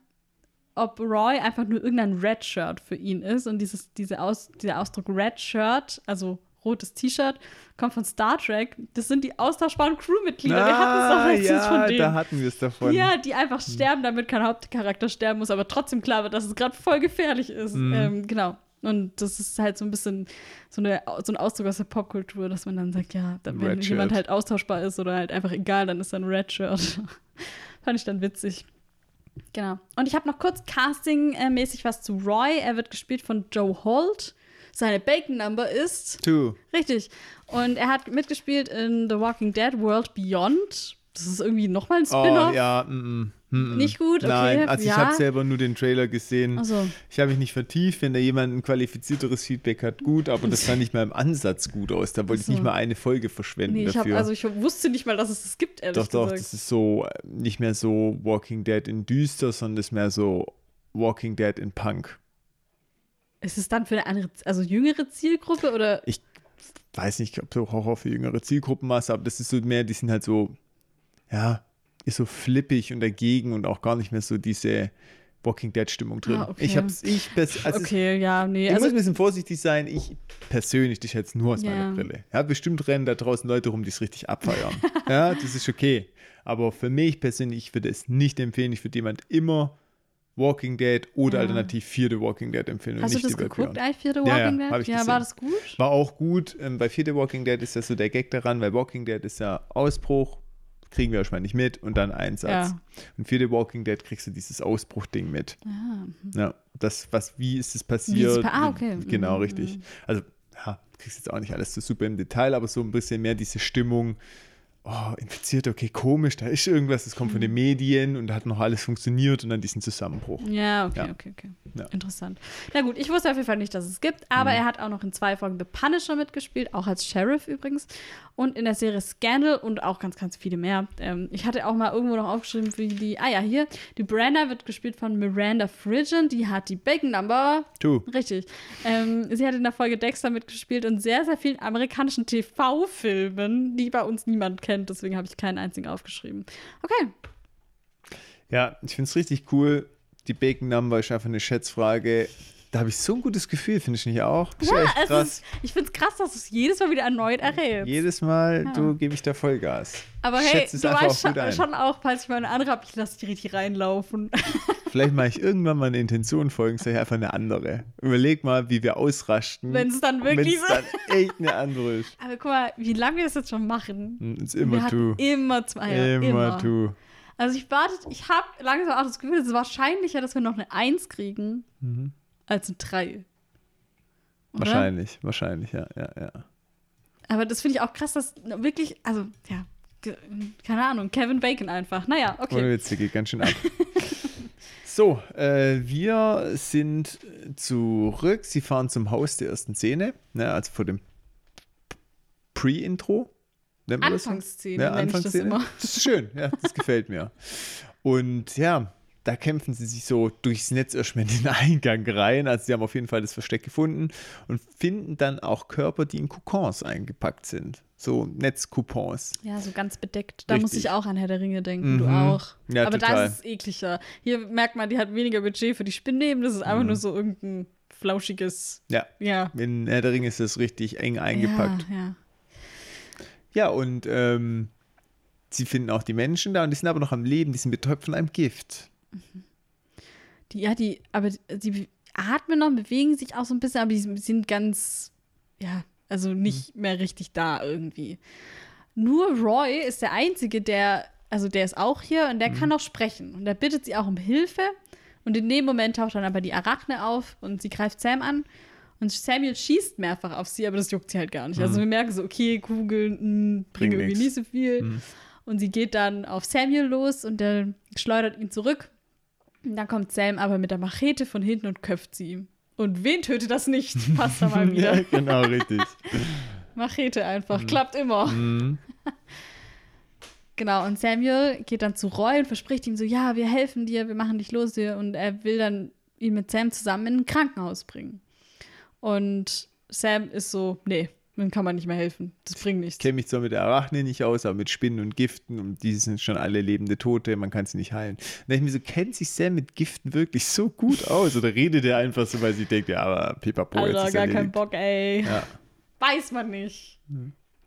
ob Roy einfach nur irgendein Red Shirt für ihn ist. Und dieses, diese Aus, dieser Ausdruck Red Shirt, also rotes T-Shirt, kommt von Star Trek. Das sind die austauschbaren Crewmitglieder. Wir hatten es doch letztens Ah, ja, von denen. da hatten wir es davon. Ja, die einfach sterben, damit kein Hauptcharakter sterben muss, aber trotzdem klar wird, dass es gerade voll gefährlich ist. Mhm. Ähm, genau. Und das ist halt so ein bisschen so, eine, so ein Ausdruck aus der Popkultur, dass man dann sagt, ja, wenn Red jemand Shirt. halt austauschbar ist oder halt einfach egal, dann ist er ein Red Shirt. Fand ich dann witzig. Genau. Und ich habe noch kurz castingmäßig was zu Roy. Er wird gespielt von Joe Holt. Seine Bacon Number ist Two. Richtig. Und er hat mitgespielt in The Walking Dead World Beyond. Das ist irgendwie nochmal ein Oh, Spin-off. ja. Mm, mm, mm, Nicht gut, okay, Nein, also ich ja. habe selber nur den Trailer gesehen. Also, Ich habe mich nicht vertieft. Wenn da jemand ein qualifizierteres Feedback hat, gut, aber das sah nicht mal im Ansatz gut aus. Da wollte ich so. nicht mal eine Folge verschwenden nee, ich hab, dafür. also ich wusste nicht mal, dass es das gibt, ehrlich doch, doch, gesagt. das ist so äh, nicht mehr so Walking Dead in düster, sondern das ist mehr so Walking Dead in Punk. ist es dann für eine andere, also jüngere Zielgruppe oder? Ich weiß nicht, ob so Horror für jüngere Zielgruppen war, aber das ist so mehr, die sind halt so, ja, ist so flippig und dagegen und auch gar nicht mehr so diese Walking Dead Stimmung drin. Ah, okay. Ich hab's, ich, also es- okay, ja, nee. Ich Also, muss ein bisschen vorsichtig sein. Ich persönlich, das jetzt nur aus Ja. meiner Brille. Ja, bestimmt rennen da draußen Leute rum, die es richtig abfeiern. ja, das ist okay. Aber für mich persönlich, ich würde es nicht empfehlen. Ich würde jemand immer Walking Dead oder Ja. alternativ vierte Walking Dead empfehlen. und hast du nicht das geguckt, Fear the Ja, ja, Walking Dead? ich ja, gesehen. war das gut? War auch gut. Ähm, bei vierte Walking Dead ist ja so der Gag daran, weil Walking Dead ist ja Ausbruch, kriegen wir wahrscheinlich mit und dann Einsatz. Ja. Und vierte Walking Dead kriegst du dieses Ausbruchding mit. Ja. Ja, das, was, wie ist es ist passiert? pa- ah, okay. Genau, Mhm, richtig. Also, ja, du kriegst jetzt auch nicht alles so super im Detail, aber so ein bisschen mehr diese Stimmung oh, infiziert, okay, komisch, da ist irgendwas, das kommt von den Medien und da hat noch alles funktioniert und dann diesen Zusammenbruch. Ja, okay, Ja. okay, okay. Ja. Interessant. Na gut, ich wusste auf jeden Fall nicht, dass es gibt, aber Mhm. er hat auch noch in zwei Folgen The Punisher mitgespielt, auch als Sheriff übrigens. Und in der Serie Scandal und auch ganz, ganz viele mehr. Ähm, ich hatte auch mal irgendwo noch aufgeschrieben, wie die. Ah ja, hier. Die Brenda wird gespielt von Miranda Frigen, die hat die Bacon Number. Du, Richtig. Ähm, sie hat in der Folge Dexter mitgespielt und sehr, sehr vielen amerikanischen TV-Filmen, die bei uns niemand kennt. Deswegen habe ich keinen einzigen aufgeschrieben. Okay. ja, ich finde es richtig cool. Die Bacon Number ist einfach eine Schätzfrage. Da habe ich so ein gutes Gefühl, finde ich nicht auch? Das Ja, echt krass. ist, ich finde es krass, dass du es jedes Mal wieder erneut errätst. Jedes Mal, Ja. du gebe ich da Vollgas. Aber hey, du weißt auch schon, auch, falls ich mal eine andere habe, ich lasse die richtig reinlaufen. Vielleicht mache ich irgendwann mal eine Intention folgen, sage ich einfach eine andere. Überleg mal, wie wir ausrasten. Wenn es dann wirklich Wenn es so. dann echt eine andere ist. Aber guck mal, wie lange wir das jetzt schon machen. Hm, Ist immer du. immer zwei. Immer, Immer, du. Also ich warte, ich habe langsam auch das Gefühl, es ist wahrscheinlicher, dass wir noch eine 1 kriegen, Mhm. Als eine 3. Oder? Wahrscheinlich, wahrscheinlich, ja, ja, ja. Aber das finde ich auch krass, dass wirklich, also, ja, keine Ahnung, Kevin Bacon einfach. Naja, Ohne okay. Witz, der geht ganz schön ab. so, äh, wir sind zurück. Sie fahren zum Haus der ersten Szene, ne, also vor dem Pre-Intro. man das? Anfangsszene Ja, nenne ich das Anfangsszene. immer. Das ist schön, ja, das gefällt mir. Und ja, da kämpfen sie sich so durchs Netz erstmal in den Eingang rein. Also sie haben auf jeden Fall das Versteck gefunden und finden dann auch Körper, die in Coupons eingepackt sind. So Netzcoupons. Ja, so ganz bedeckt. Da muss Richtig. ich auch an Herr der Ringe denken, du Mhm. auch. Ja, Aber total. da ist es ekliger. Hier merkt man, die hat weniger Budget für die Spinnleben. Das ist einfach Mhm. nur so irgendein flauschiges, Ja, ja. in Herr der Ringe ist das richtig eng eingepackt. Ja, ja. Ja, und ähm, sie finden auch die Menschen da und die sind aber noch am Leben, die sind betäubt von einem Gift. Die, ja, die, aber die atmen noch, bewegen sich auch so ein bisschen, aber die sind ganz, ja, also nicht mehr richtig da irgendwie. Nur Roy ist der Einzige, der, also der ist auch hier und der kann auch sprechen. Und der bittet sie auch um Hilfe. Und in dem Moment taucht dann aber die Arachne auf und sie greift Sam an. Und Samuel schießt mehrfach auf sie, aber das juckt sie halt gar nicht. Also wir merken so, okay, Kugeln mh, bringen irgendwie nicht so viel. Und sie geht dann auf Samuel los und der schleudert ihn zurück. Dann kommt Sam aber mit der Machete von hinten und köpft sie. Und wen tötet das nicht? Passt da mal wieder. ja, genau, richtig. Machete einfach, klappt immer. Mhm. Genau, und Samuel geht dann zu Roy und verspricht ihm so, ja, wir helfen dir, wir machen dich los hier. Und er will dann ihn mit Sam zusammen in ein Krankenhaus bringen. Und Sam ist so, nee, dann kann man nicht mehr helfen. Das bringt nichts. Ich kenne mich zwar mit der Arachne nicht aus, aber mit Spinnen und Giften und die sind schon alle lebende Tote, man kann sie nicht heilen. Und dann ich mir so, kennt sich Sam mit Giften wirklich so gut aus? Oder redet er einfach so, weil sie denkt, ja, aber Pipapo, jetzt Alter, ist gar keinen erledigt. Bock, ey. Ja. Weiß man nicht.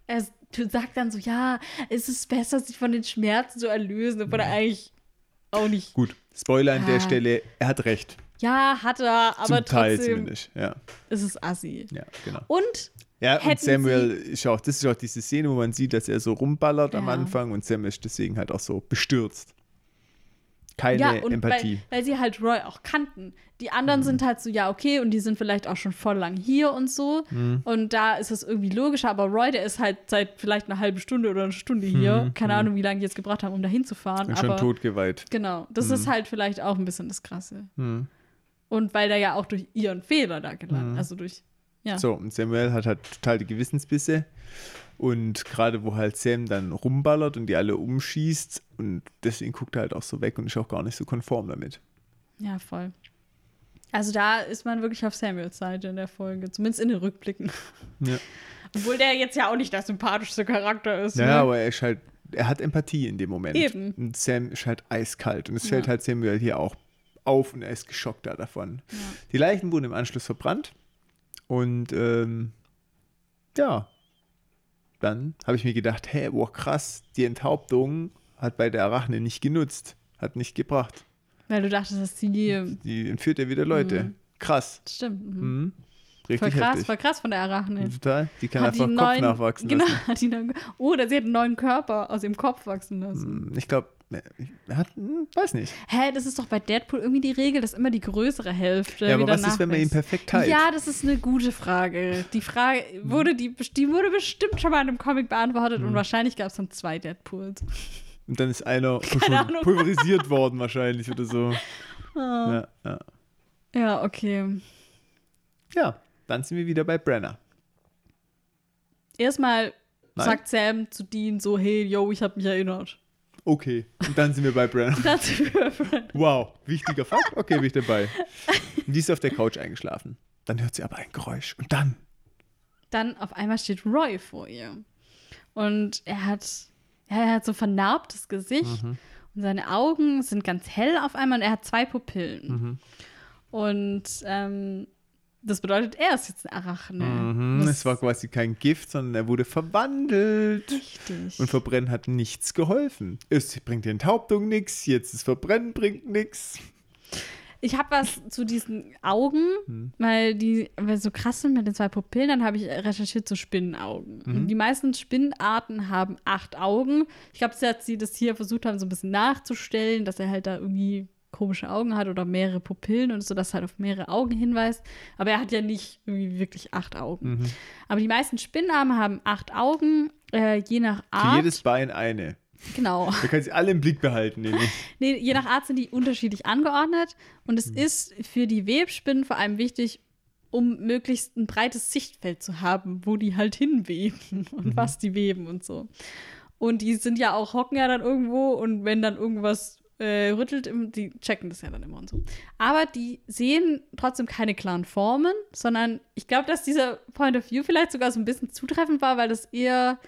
Er s- sagt dann so, ja, es ist besser, sich von den Schmerzen zu erlösen, obwohl er eigentlich auch nicht. Gut, Spoiler an der Ja. Stelle, er hat recht. Ja, hat er, aber Zum Teil trotzdem zumindest. Ja, ist es assi. ja, genau. Und Ja, und Samuel ist auch, das ist auch diese Szene, wo man sieht, dass er so rumballert am Ja. Anfang und Sam ist deswegen halt auch so bestürzt. Keine ja, und Empathie. Weil, weil sie halt Roy auch kannten. Die anderen Mhm. sind halt so, ja, okay, und die sind vielleicht auch schon voll lang hier und so. Mhm. Und da ist es irgendwie logischer, aber Roy, der ist halt seit vielleicht einer halben Stunde oder eine Stunde hier. Keine Ahnung, wie lange die jetzt gebracht haben, um da hinzufahren. Mhm. Und schon aber totgeweiht. genau, das ist halt vielleicht auch ein bisschen das Krasse. Mhm. Und weil der ja auch durch ihren Fehler da gelandet, also durch, ja. So, und Samuel hat halt total die Gewissensbisse. Und gerade wo halt Sam dann rumballert und die alle umschießt und deswegen guckt er halt auch so weg und ist auch gar nicht so konform damit. Ja, voll. Also da ist man wirklich auf Samuels Seite in der Folge, zumindest in den Rückblicken. Ja, Obwohl der jetzt ja auch nicht der sympathischste Charakter ist. ja ne? aber er ist halt, er hat Empathie in dem Moment. Eben. Und Sam ist halt eiskalt. Und es Ja. fällt halt Samuel hier auch auf und er ist geschockt da davon. Ja. Die Leichen wurden im Anschluss verbrannt. Und ähm, ja, dann habe ich mir gedacht, hey, boah, krass, die Enthauptung hat bei der Arachne nicht genutzt, hat nicht gebracht. Weil du dachtest, dass die. Die entführt ja wieder Leute. Mhm. Krass. Stimmt. Mhm. Mhm. Richtig Voll krass, heftig. voll krass von der Arachne. Total. Die kann Hat einfach die Kopf neuen- nachwachsen genau, lassen. Neuen, oder sie hat einen neuen Körper aus ihrem Kopf wachsen lassen. Hm, Ich glaube, hat, hm, weiß nicht. Hä, das ist doch bei Deadpool irgendwie die Regel, dass immer die größere Hälfte Ja, aber wieder was ist, wenn man ihn perfekt teilt? Ja, das ist eine gute Frage. Die Frage wurde, die, die wurde bestimmt schon mal in einem Comic beantwortet Hm. und wahrscheinlich gab es dann zwei Deadpools. Und dann ist einer schon pulverisiert worden wahrscheinlich oder so. Ah. Ja, ja. Ja, okay. ja, dann sind wir wieder bei Brenner. Erstmal Nein? sagt Sam zu Dean so, hey, yo, ich hab mich erinnert. Okay, und dann sind wir bei. Und dann sind wir bei- Wow, wichtiger Fakt. Okay, bin ich dabei. Und die ist auf der Couch eingeschlafen. Dann hört sie aber ein Geräusch. Und dann, dann auf einmal steht Roy vor ihr. Und er hat, ja, er hat so vernarbtes Gesicht Mhm. und seine Augen sind ganz hell auf einmal und er hat zwei Pupillen. Mhm. Und ähm, das bedeutet, er ist jetzt ein Arachne. mhm, es war quasi kein Gift, sondern er wurde verwandelt. richtig. Und Verbrennen hat nichts geholfen. Es bringt die Enthauptung nichts, jetzt das Verbrennen bringt nichts. Ich habe was zu diesen Augen, Hm. weil die weil so krass sind mit den zwei Pupillen. Dann habe ich recherchiert zu Spinnenaugen. Mhm. Die meisten Spinnenarten haben acht Augen. Ich glaube, dass sie das hier versucht haben, so ein bisschen nachzustellen, dass er halt da irgendwie komische Augen hat oder mehrere Pupillen und so, dass er halt auf mehrere Augen hinweist. Aber er hat ja nicht irgendwie wirklich acht Augen. Mhm. Aber die meisten Spinnenarme haben acht Augen, äh, je nach Für Art. jedes Bein eine. genau. Da kann sie alle im Blick behalten, nämlich. Nee, je nach Art sind die unterschiedlich angeordnet. Und es ist für die Webspinnen vor allem wichtig, um möglichst ein breites Sichtfeld zu haben, wo die halt hinweben und was die weben und so. Und die sind ja auch, hocken ja dann irgendwo und wenn dann irgendwas äh, rüttelt, im, die checken das ja dann immer und so. Aber die sehen trotzdem keine klaren Formen, sondern ich glaube, dass dieser Point of View vielleicht sogar so ein bisschen zutreffend war, weil das eher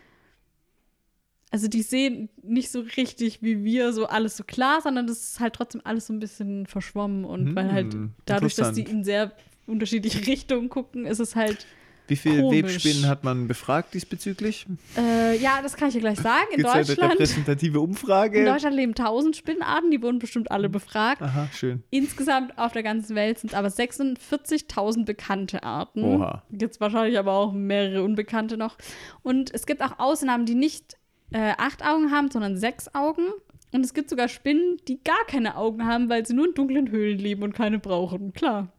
also die sehen nicht so richtig wie wir so alles so klar, sondern das ist halt trotzdem alles so ein bisschen verschwommen und weil halt Hm, dadurch, dass die in sehr unterschiedliche Richtungen gucken, ist es halt Wie viele Komisch. Webspinnen hat man befragt diesbezüglich? äh, ja, das kann ich dir gleich sagen. In Gibt es eine Deutschland, repräsentative in Umfrage? Deutschland leben 1000 Spinnenarten, die wurden bestimmt alle befragt. Aha, schön. Insgesamt auf der ganzen Welt sind es aber 46.000 bekannte Arten. Oha. Gibt es wahrscheinlich aber auch mehrere unbekannte noch. Und es gibt auch Ausnahmen, die nicht äh, acht Augen haben, sondern sechs Augen. Und es gibt sogar Spinnen, die gar keine Augen haben, weil sie nur in dunklen Höhlen leben und keine brauchen. Klar.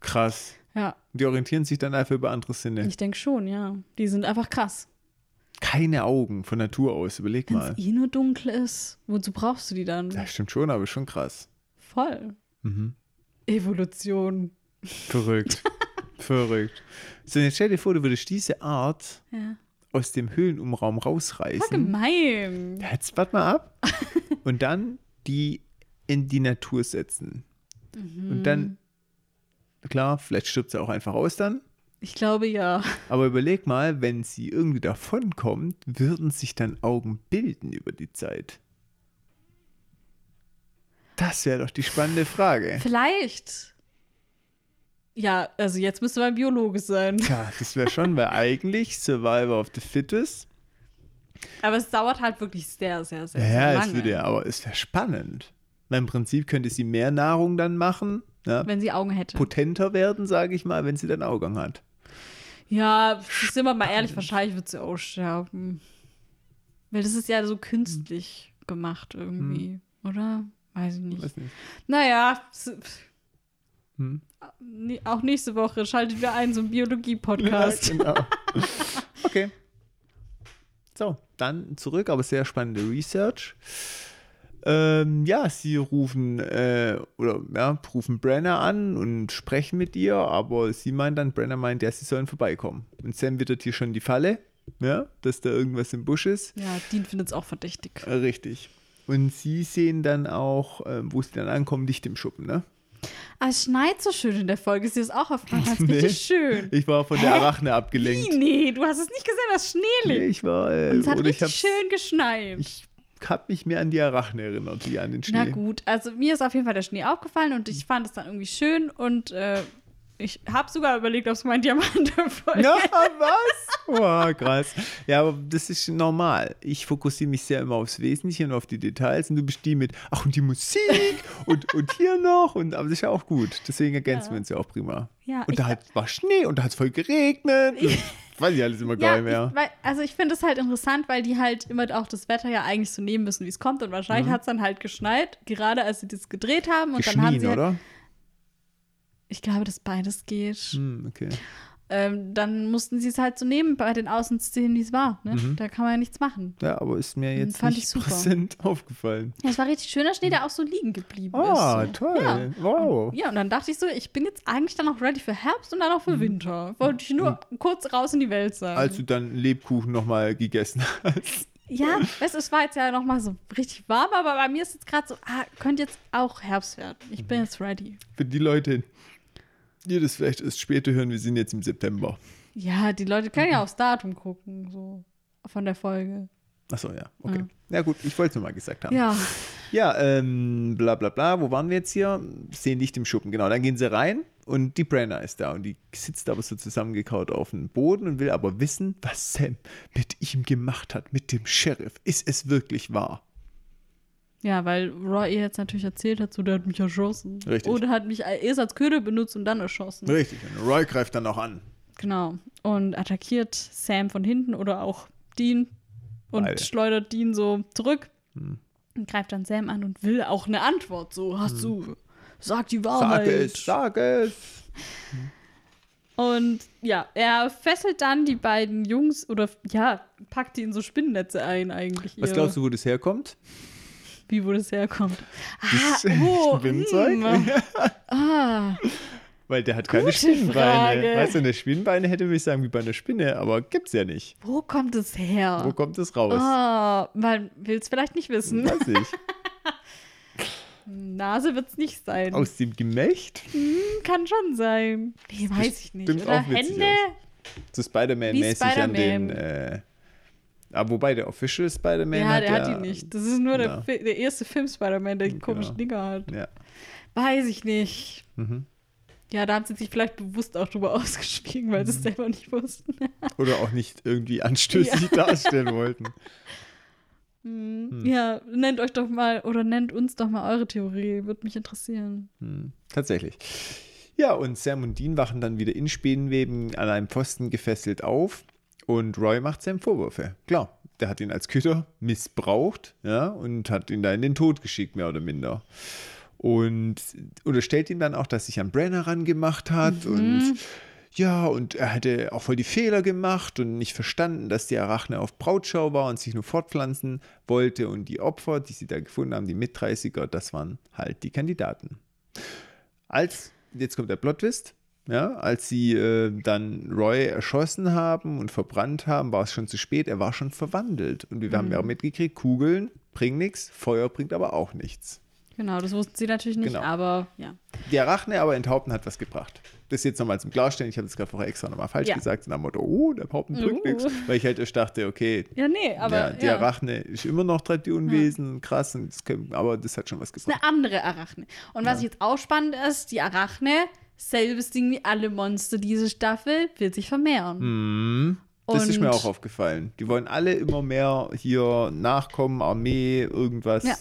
Krass. Ja, Die orientieren sich dann einfach über andere Sinne. ich denke schon, ja. Die sind einfach krass. Keine Augen von Natur aus, überleg Wenn mal. es eh nur dunkel ist, wozu brauchst du die dann? Das stimmt schon, aber schon krass. Voll. Mhm. Evolution. Verrückt. Verrückt. So, jetzt stell dir vor, du würdest diese Art Ja. aus dem Höhlenumraum rausreißen. gemein. Ja, Jetzt warte mal ab. und dann die in die Natur setzen. Und dann, klar, vielleicht stirbt sie auch einfach aus dann. Ich glaube ja. Aber überleg mal, wenn sie irgendwie davonkommt, würden sich dann Augen bilden über die Zeit? Das wäre doch die spannende Frage. Vielleicht. Ja, also jetzt müsste man Biologe sein. Tja, das wäre schon, weil eigentlich Survivor of the Fittest. Aber es dauert halt wirklich sehr, sehr, sehr, Ja, sehr ja, lange. es würde ja, aber es wäre spannend. Weil im Prinzip könnte sie mehr Nahrung dann machen, ja, Wenn sie Augen hätte. potenter werden, sage ich mal, wenn sie dann Augen hat. ja, sind wir mal ehrlich, wahrscheinlich wird sie aussterben. Weil das ist ja so künstlich gemacht irgendwie, oder? Weiß ich nicht. Weiß nicht. Naja, Hm. auch nächste Woche schaltet wir ein, so einen Ja, Biologie-Podcast. genau. Okay. So, dann zurück, aber sehr spannende Research. Ähm, ja, sie rufen äh, oder ja, rufen Brenner an und sprechen mit ihr, aber sie meint dann, Brenner meint, ja, sie sollen vorbeikommen. Und Sam wittert hier schon die Falle, ja, dass da irgendwas im Busch ist. Ja, Dean findet es auch verdächtig. Äh, richtig. Und sie sehen dann auch, ähm, wo sie dann ankommen, Licht im Schuppen, ne? Ah, es schneit so schön in der Folge. Ist dir das auch aufgefallen? Das ist Nee. schön. Ich war von der Arachne abgelenkt. Wie? Nee, du hast es nicht gesehen, das Schnee Nee, liegt. ich war, äh, Und es hat richtig schön geschneit. Ich habe mich mehr an die Arachne erinnert, wie an den Schnee. Na gut, also mir ist auf jeden Fall der Schnee aufgefallen und ich fand es dann irgendwie schön und äh, Ich habe sogar überlegt, ob es mein Diamant-Erfolg Ja, was? Boah, krass. Ja, aber das ist normal. Ich fokussiere mich sehr immer aufs Wesentliche und auf die Details und du bist die mit, ach und die Musik und, und hier noch und aber das ist ja auch gut. Deswegen ergänzen Ja. wir uns ja auch prima. Ja, und ich- da hat, war Schnee und da hat es voll geregnet. Und weiß ich alles immer Ja, nicht mehr. ich, weil, also ich finde es halt interessant, weil die halt immer auch das Wetter ja eigentlich so nehmen müssen, wie es kommt. Und wahrscheinlich hat es dann halt geschneit, gerade als sie das gedreht haben. Und dann haben Geschnien, sie halt, oder? Ich glaube, dass beides geht. Hm, okay. Ähm, dann mussten sie es halt so nehmen bei den Außenszenen, wie es war. Ne? Mhm. Da kann man ja nichts machen. Ja, aber ist mir jetzt fand ich nicht super. präsent aufgefallen. Ja, es war richtig schöner Schnee, der auch so liegen geblieben Ah, ist. So. toll. Ja. Wow. Ja, und dann dachte ich so, ich bin jetzt eigentlich dann auch ready für Herbst und dann auch für Mhm. Winter. Wollte ich nur kurz raus in die Welt sein. Als du dann Lebkuchen nochmal gegessen hast. Ja, weißt es war jetzt ja noch mal so richtig warm, aber bei mir ist jetzt gerade so, ah, könnte jetzt auch Herbst werden. Ich Mhm. bin jetzt ready. Für die Leute, die das vielleicht erst später hören, wir sind jetzt im September. Ja, die Leute können ja aufs Datum gucken, so von der Folge. Achso, ja, okay. Ja, gut, ich wollte es nur mal gesagt haben. Ja, Ja, ähm, bla bla bla, wo waren wir jetzt hier? Sehen Licht im Schuppen, genau. Dann gehen sie rein und die Brenner ist da und die sitzt aber so zusammengekaut auf dem Boden und will aber wissen, was Sam mit ihm gemacht hat, mit dem Sheriff. Ist es wirklich wahr? Ja, weil Roy ihr jetzt natürlich erzählt hat, so, der hat mich erschossen. Richtig. Oder hat mich erst als Köder benutzt und dann erschossen. Richtig, und Roy greift dann auch an. Genau. Und attackiert Sam von hinten oder auch Dean und Beide. schleudert Dean so zurück Hm. und greift dann Sam an und will auch eine Antwort. So, hast du, sag die Sag Wahrheit. es, sag es. Und ja, er fesselt dann die beiden Jungs oder ja, packt die in so Spinnennetze ein eigentlich. Was glaubst du, wo das herkommt? Wie wo das herkommt? Das Ah, oh, Spinnzeug? mm. ah, Weil der hat keine Gute Spinnenbeine. Frage. Weißt du, eine Spinnenbeine hätte, würde ich sagen, wie bei einer Spinne, aber gibt's ja nicht. wo kommt es her? Wo kommt das raus? Ah, man will es vielleicht nicht wissen. Weiß ich. Nase wird es nicht sein. Aus dem Gemächt? Hm, kann schon sein. Nee, weiß ich nicht. Oder Hände? So Spider-Man-mäßig Wie an den. Äh, aber wobei der Official Spider-Man Ja, hat der ja, hat die nicht. Das ist nur der, Ja. Der erste Film Spider-Man, der die Genau. komischen Dinger hat. Ja. Weiß ich nicht. Mhm. Ja, da haben sie sich vielleicht bewusst auch drüber ausgeschwiegen, weil sie Mhm. es selber nicht wussten. Oder auch nicht irgendwie anstößig darstellen wollten. Hm. Ja, nennt euch doch mal oder nennt uns doch mal eure Theorie. Würde mich interessieren. Hm, tatsächlich. Ja, und Sam und Dean wachen dann wieder in Spinnenweben an einem Pfosten gefesselt auf und Roy macht Sam Vorwürfe. Klar, der hat ihn als Köter missbraucht ja, und hat ihn da in den Tod geschickt, mehr oder minder. Und unterstellt ihm dann auch, dass sich an Brenner rangemacht hat und ja, und er hätte auch voll die Fehler gemacht und nicht verstanden, dass die Arachne auf Brautschau war und sich nur fortpflanzen wollte. Und die Opfer, die sie da gefunden haben, die Mit-30er, das waren halt die Kandidaten. Als, jetzt kommt der Plot-Twist, ja, als sie äh, dann Roy erschossen haben und verbrannt haben, war es schon zu spät, er war schon verwandelt. Und wir haben ja auch mitgekriegt, Kugeln bringen nichts, Feuer bringt aber auch nichts. Genau, das wussten sie natürlich nicht, Genau. aber ja. Die Arachne aber enthaupten hat was gebracht. Das jetzt nochmal zum Klarstellen. Ich habe das gerade vorher extra nochmal falsch Ja. gesagt. Nach dem Motto, oh, der Enthaupten bringt Uh. nichts. Weil ich halt erst dachte, okay, Ja, nee, aber ja, die ja. Arachne ist immer noch die Unwesen, krass, und das können, aber das hat schon was ist gebracht. eine andere Arachne. Und was Ja. jetzt auch spannend ist, die Arachne, selbes Ding wie alle Monster diese Staffel, wird sich vermehren. Mhm. Das ist mir Und- auch aufgefallen. Die wollen alle immer mehr hier Nachkommen, Armee, irgendwas Ja.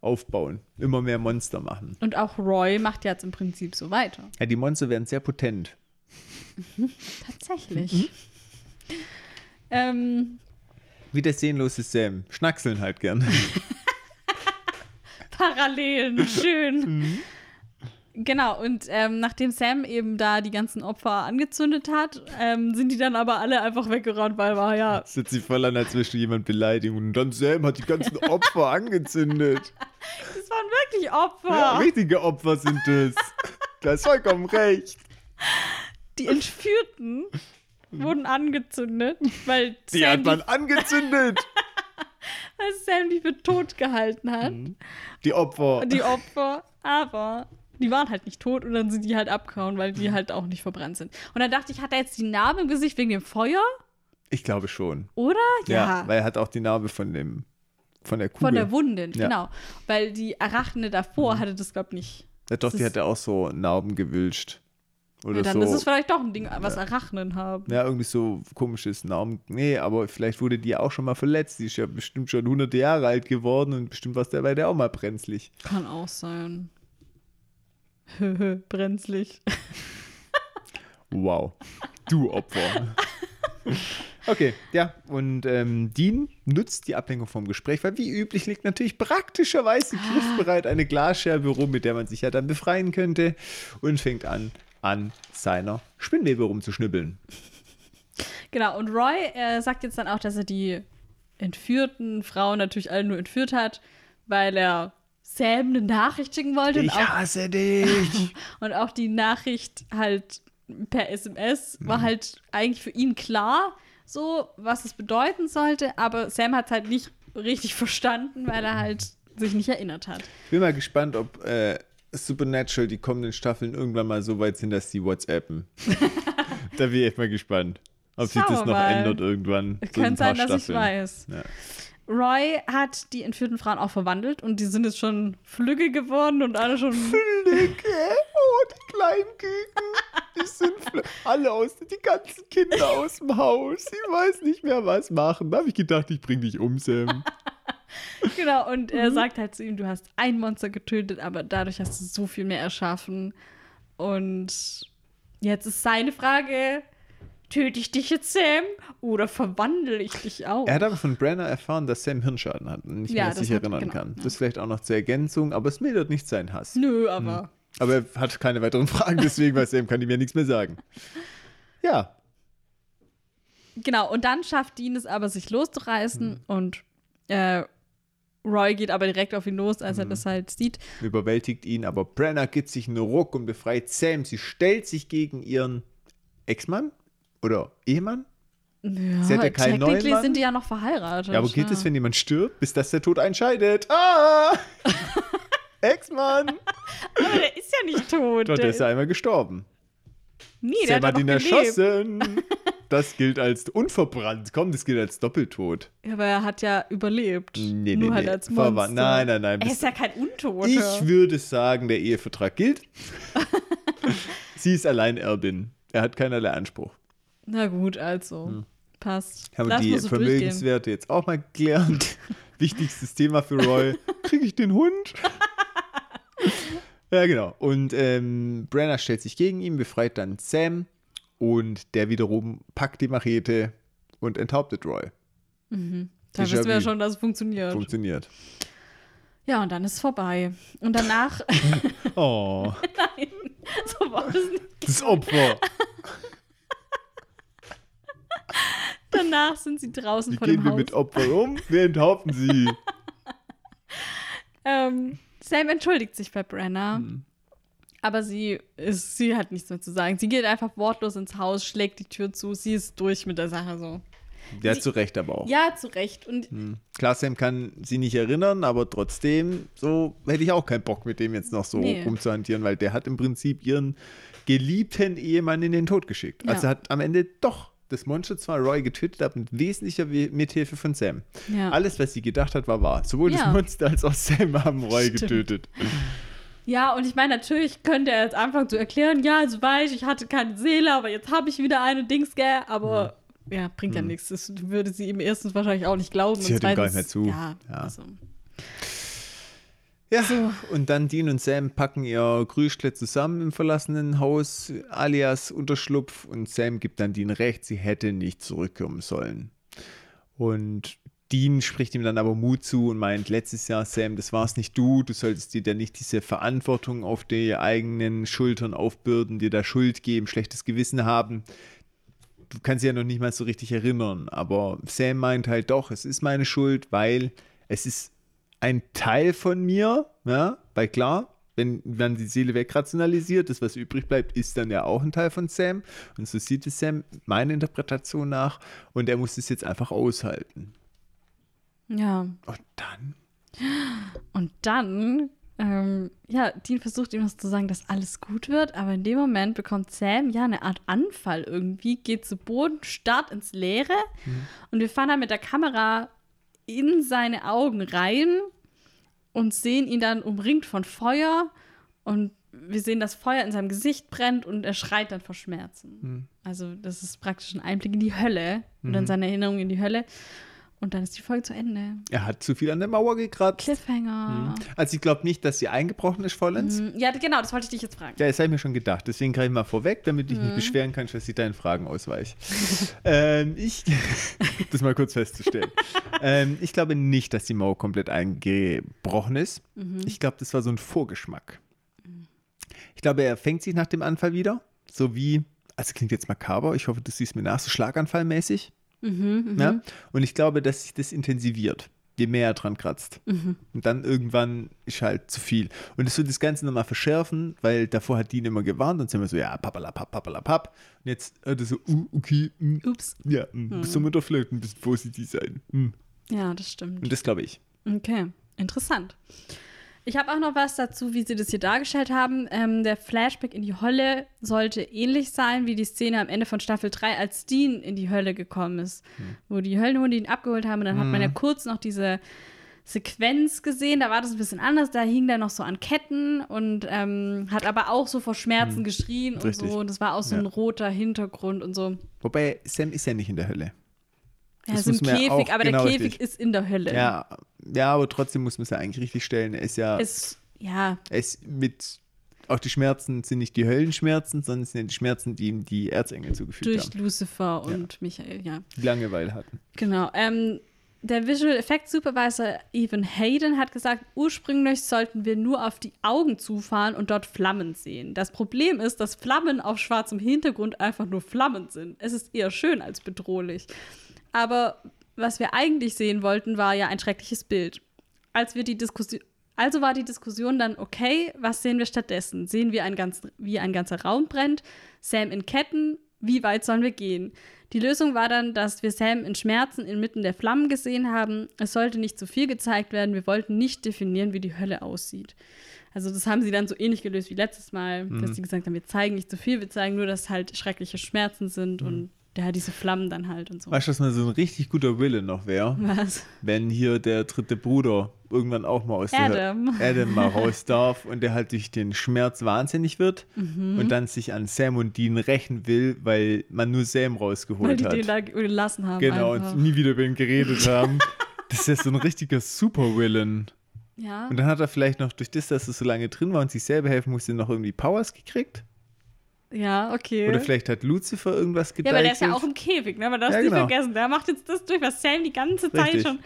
aufbauen. Immer mehr Monster machen. Und auch Roy macht jetzt im Prinzip so weiter. Ja, die Monster werden sehr potent. Tatsächlich. Mhm. Ähm, Wie der sehnlose Sam. Schnackseln halt gern. Parallelen, schön. Mhm. Genau, und ähm, nachdem Sam eben da die ganzen Opfer angezündet hat, ähm, sind die dann aber alle einfach weggerannt, weil war ja, hört sich voll an, als du jemand beleidigen. Und dann Sam hat die ganzen Opfer angezündet. das waren wirklich Opfer. Ja, richtige Opfer sind es. Du hast vollkommen recht. die Entführten wurden angezündet, weil Mhm. Die Sam hat man angezündet. weil Sam die für tot gehalten hat. Mhm. Die Opfer. Die Opfer, aber die waren halt nicht tot und dann sind die halt abgehauen, weil Mhm. die halt auch nicht verbrannt sind. Und dann dachte ich, hat er jetzt die Narbe im Gesicht wegen dem Feuer? Ich glaube schon. Oder? Ja. weil er hat auch die Narbe von dem von der Kugel. Von der Wunde, Ja. Mhm. genau. Weil die Arachne davor hatte das, glaube ich, nicht. ja, doch, das die ist- hat ja auch so Narben gewülscht. Oder Ja, dann so. ist es vielleicht doch ein Ding, was Arachnen haben. Ja, irgendwie so komisches Namen. Nee, aber vielleicht wurde die auch schon mal verletzt. Die ist ja bestimmt schon hunderte Jahre alt geworden und bestimmt war es dabei der auch mal brenzlig. Kann auch sein. Brenzlig. Wow. Du Opfer. Okay, ja, und ähm, Dean nutzt die Ablenkung vom Gespräch, weil wie üblich liegt natürlich praktischerweise griffbereit eine Glasscherbe rum, mit der man sich ja dann befreien könnte und fängt an, an seiner Spinnwebe rumzuschnibbeln. Genau, und Roy äh, sagt jetzt dann auch, dass er die entführten Frauen natürlich alle nur entführt hat, weil er Sam eine Nachricht schicken wollte und Ich auch, hasse dich. und auch die Nachricht halt per SMS war halt eigentlich für ihn klar, so was es bedeuten sollte, aber Sam hat es halt nicht richtig verstanden, weil er halt sich nicht erinnert hat. Ich bin mal gespannt, ob äh, Supernatural die kommenden Staffeln irgendwann mal so weit sind, dass die WhatsAppen. da bin ich echt mal gespannt, ob sich das noch mal. ändert irgendwann. so Könnte sein, dass ich Staffeln. weiß. Ja. Roy hat die entführten Frauen auch verwandelt und die sind jetzt schon flügge geworden und alle schon. Flicke, oh, die kleinen Küken, die sind alle aus, die ganzen Kinder aus dem Haus. Ich weiß nicht mehr, was machen. Da habe ich gedacht, ich bring dich um, Sam. genau, und Mhm. er sagt halt zu ihm, du hast ein Monster getötet, aber dadurch hast du so viel mehr erschaffen. Und jetzt ist seine Frage: Töte ich dich jetzt, Sam, oder verwandle ich dich auch? Er hat aber von Brenner erfahren, dass Sam Hirnschaden hat und nicht Ja, mehr sich hat- erinnern genau, kann. Das vielleicht auch noch zur Ergänzung, aber es mildert nicht seinen Hass. Nö, aber. Aber er hat keine weiteren Fragen, deswegen weiß Sam, kann ihm ja nichts mehr sagen. Ja, Genau, und dann schafft Dean es aber, sich loszureißen Mhm. und äh, Roy geht aber direkt auf ihn los, als er Mhm. das halt sieht. überwältigt ihn, aber Brenner gibt sich einen Ruck und befreit Sam. Sie stellt sich gegen ihren Ex-Mann oder Ehemann. Ja, Sie hat ja keinen neuen Mann. sind die ja noch verheiratet. Ja, aber gilt ja. es, wenn jemand stirbt, bis das der Tod entscheidet? Ah! Ex-Mann! Aber der ist ja nicht tot. Doch, der ist ja einmal gestorben. nee, der hat ihn erschossen. Das gilt als unverbrannt. Komm, das gilt als Doppeltod. Ja, aber er hat ja überlebt. Nee, nee, Nur nee. halt als Monster. Nein, nein, nein. Er ist ja kein Untoter. Ich würde sagen, der Ehevertrag gilt. Sie ist Alleinerbin. Er hat keinerlei Anspruch. Na gut, also. Passt. Haben wir Lass die so. Vermögenswerte jetzt auch mal geklärt. Wichtigstes Thema für Roy. Kriege ich den Hund? ja, genau. Und ähm, Brenner stellt sich gegen ihn, befreit dann Sam und der wiederum packt die Machete und enthauptet Roy. Da Déjà wissen wir ja schon, dass es funktioniert. Funktioniert. ja, und dann ist es vorbei. Und danach. Oh, Nein, so war es nicht. das Opfer. Danach sind sie draußen Wie vor gehen dem wir Haus. mit Opfern um? Wir enthaupten sie. Ähm, Sam entschuldigt sich bei Brenner. Hm. Aber sie, ist, sie hat nichts mehr zu sagen. Sie geht einfach wortlos ins Haus, schlägt die Tür zu. Sie ist durch mit der Sache so. Der Sie- zu Recht aber auch. Ja, zu Recht. Und Klar, Sam kann sie nicht erinnern, aber trotzdem, so hätte ich auch keinen Bock mit dem jetzt noch so Nee. rumzuhantieren, weil der hat im Prinzip ihren geliebten Ehemann in den Tod geschickt. Ja. Also hat am Ende doch das Monster zwar Roy getötet, aber mit wesentlicher We- Mithilfe von Sam. Ja. Alles, was sie gedacht hat, war wahr. Sowohl Ja. das Monster als auch Sam haben Roy Stimmt. getötet. Ja, und ich meine, natürlich könnte er jetzt anfangen zu erklären, ja, also weiß ich, ich hatte keine Seele, aber jetzt habe ich wieder eine Dings, gell? Aber ja, bringt ja nichts. Das würde sie ihm erstens wahrscheinlich auch nicht glauben. Sie und hört ihm gar nicht mehr zu. Ja, Ja. also. Ja, und dann Dean und Sam packen ihr Grüschle zusammen im verlassenen Haus, alias Unterschlupf, und Sam gibt dann Dean recht, sie hätte nicht zurückkommen sollen. Und Dean spricht ihm dann aber Mut zu und meint, letztes Jahr, Sam, das war's nicht du, du solltest dir da nicht diese Verantwortung auf die eigenen Schultern aufbürden, dir da Schuld geben, schlechtes Gewissen haben. Du kannst dich ja noch nicht mal so richtig erinnern, aber Sam meint halt doch, es ist meine Schuld, weil es ist ein Teil von mir, ja, weil klar, wenn man die Seele wegrationalisiert, das, was übrig bleibt, ist dann ja auch ein Teil von Sam. Und so sieht es Sam meiner Interpretation nach. Und er muss es jetzt einfach aushalten. Ja. Und dann? Und dann, ähm, ja, Dean versucht ihm was zu sagen, dass alles gut wird, aber in dem Moment bekommt Sam ja eine Art Anfall irgendwie, geht zu Boden, starrt ins Leere und wir fahren dann mit der Kamera in seine Augen rein und sehen ihn dann umringt von Feuer und wir sehen, dass Feuer in seinem Gesicht brennt und er schreit dann vor Schmerzen. Mhm. Also das ist praktisch ein Einblick in die Hölle oder in seine Erinnerung in die Hölle. Und dann ist die Folge zu Ende. Er hat zu viel an der Mauer gekratzt. Cliffhanger. Also ich glaube nicht, dass sie eingebrochen ist vollends. Mhm. Ja, genau, das wollte ich dich jetzt fragen. Ja, das habe ich mir schon gedacht. Deswegen kann ich mal vorweg, damit ich Mhm. nicht beschweren kann, dass ich deinen Fragen ausweiche. ähm, ich, das mal kurz festzustellen. ähm, ich glaube nicht, dass die Mauer komplett eingebrochen ist. Mhm. Ich glaube, das war so ein Vorgeschmack. Ich glaube, er fängt sich nach dem Anfall wieder. So wie, also klingt jetzt makaber, ich hoffe, du siehst mir nach, so schlaganfallmäßig. Mhm, Ja? Und ich glaube, dass sich das intensiviert, je mehr er dran kratzt. Mhm. Und dann irgendwann ist halt zu viel. Und es wird das Ganze nochmal verschärfen, weil davor hat Dean immer gewarnt und sind wir so, ja, papalapap, papalapap. Und jetzt hat er so, uh, okay, mm, Ups. ja, mm, soll man doch vielleicht ein bisschen vorsichtig sein. Mm. Ja, das stimmt. Und das glaube ich. Okay, interessant. Ich habe auch noch was dazu, wie sie das hier dargestellt haben. Ähm, der Flashback in die Hölle sollte ähnlich sein wie die Szene am Ende von Staffel 3, als Dean in die Hölle gekommen ist, wo die Höllenhunde ihn abgeholt haben. Und dann hat man ja kurz noch diese Sequenz gesehen, da war das ein bisschen anders. Da hing der noch so an Ketten und ähm, hat aber auch so vor Schmerzen geschrien und Richtig. so. Und das war auch so ein Ja. roter Hintergrund und so. Wobei, Sam ist ja nicht in der Hölle. Ja, Das ist im ja Käfig, auch- aber genau der Käfig richtig. ist in der Hölle. Ja, ja, aber trotzdem muss man es ja eigentlich richtig stellen. Ist ja, Es, ja, ist mit, auch die Schmerzen sind nicht die Höllenschmerzen, sondern es sind ja die Schmerzen, die ihm die Erzengel zugefügt durch haben. Lucifer und Michael, ja. Die Langeweile hatten. Genau. Ähm, der Visual Effects Supervisor Evan Hayden hat gesagt, ursprünglich sollten wir nur auf die Augen zufahren und dort Flammen sehen. Das Problem ist, dass Flammen auf schwarzem Hintergrund einfach nur Flammen sind. Es ist eher schön als bedrohlich. Aber was wir eigentlich sehen wollten, war ja ein schreckliches Bild. Als wir die Diskussion also war die Diskussion dann, okay, was sehen wir stattdessen? Sehen wir, ein ganz, wie ein ganzer Raum brennt? Sam in Ketten? Wie weit sollen wir gehen? Die Lösung war dann, dass wir Sam in Schmerzen inmitten der Flammen gesehen haben. Es sollte nicht zu viel gezeigt werden. Wir wollten nicht definieren, wie die Hölle aussieht. Also das haben sie dann so ähnlich gelöst wie letztes Mal, dass sie gesagt haben, wir zeigen nicht zu viel, wir zeigen nur, dass halt schreckliche Schmerzen sind und ja, diese Flammen dann halt und so. Weißt du, was mal so ein richtig guter Wille noch wäre? Was? Wenn hier der dritte Bruder irgendwann auch mal aus Adam. der Adam mal raus darf und der halt durch den Schmerz wahnsinnig wird Mhm. und dann sich an Sam und Dean rächen will, weil man nur Sam rausgeholt Weil die hat. den da gelassen haben. genau, einfach. und nie wieder über ihn geredet haben. Das ist ja so ein richtiger Supervillain. Ja. Und dann hat er vielleicht noch durch das, dass er so lange drin war und sich selber helfen musste, noch irgendwie Powers gekriegt. Ja, okay. Oder vielleicht hat Lucifer irgendwas ja, gedeichselt. aber der ist ja auch im Käfig, ne? Man darf Ja, nicht genau. vergessen. Der macht jetzt das durch, was Sam die ganze Zeit Richtig. schon.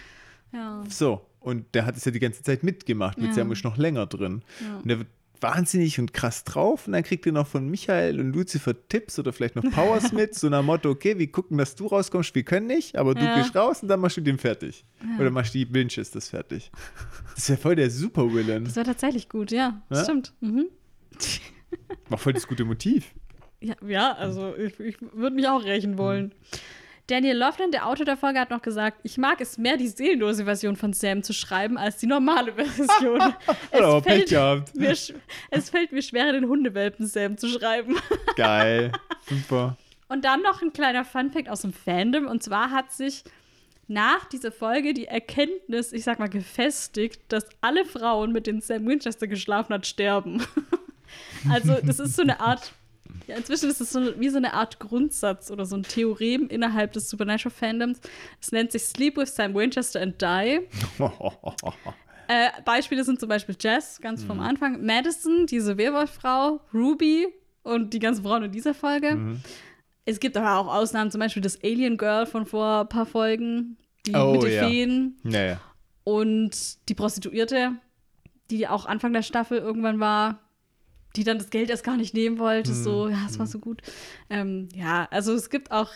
Ja. So, und der hat es ja die ganze Zeit mitgemacht. Mit Ja. Sam ist noch länger drin. Ja. Und der wird wahnsinnig und krass drauf. Und dann kriegt er noch von Michael und Lucifer Tipps oder vielleicht noch Powers mit. So nach Motto, okay, wir gucken, dass du rauskommst. Wir können nicht, aber du Ja. gehst raus und dann machst du den fertig. Oder machst die Winchesters fertig. Das ist ja voll der Supervillain. Das wäre tatsächlich gut, ja. Ja? Stimmt. Mhm. War voll das gute Motiv. Ja, ja, also ich, ich würde mich auch rächen wollen. Daniel Loveland, der Autor der Folge, hat noch gesagt, ich mag es mehr, die seelenlose Version von Sam zu schreiben, als die normale Version. Aber es, fällt gehabt. mir, es fällt mir schwer, den Hundewelpen Sam zu schreiben. Geil. Super. Und dann noch ein kleiner Funfact aus dem Fandom. Und zwar hat sich nach dieser Folge die Erkenntnis, ich sag mal, gefestigt, dass alle Frauen, mit denen Sam Winchester geschlafen hat, sterben. also, das ist so eine Art. Ja, inzwischen ist es so wie so eine Art Grundsatz oder so ein Theorem innerhalb des Supernatural-Fandoms. Es nennt sich Sleep with Sam Winchester and Die. Äh, Beispiele sind zum Beispiel Jess, ganz vom Anfang, Madison, diese Werwolf-Frau, Ruby und die ganzen Frauen in dieser Folge. Es gibt aber auch Ausnahmen, zum Beispiel das Alien Girl von vor ein paar Folgen, die Oh, mit den ja. Feen naja. und die Prostituierte, die auch Anfang der Staffel irgendwann war, die dann das Geld erst gar nicht nehmen wollte. So, ja, es war so gut. Ähm, ja, also es gibt auch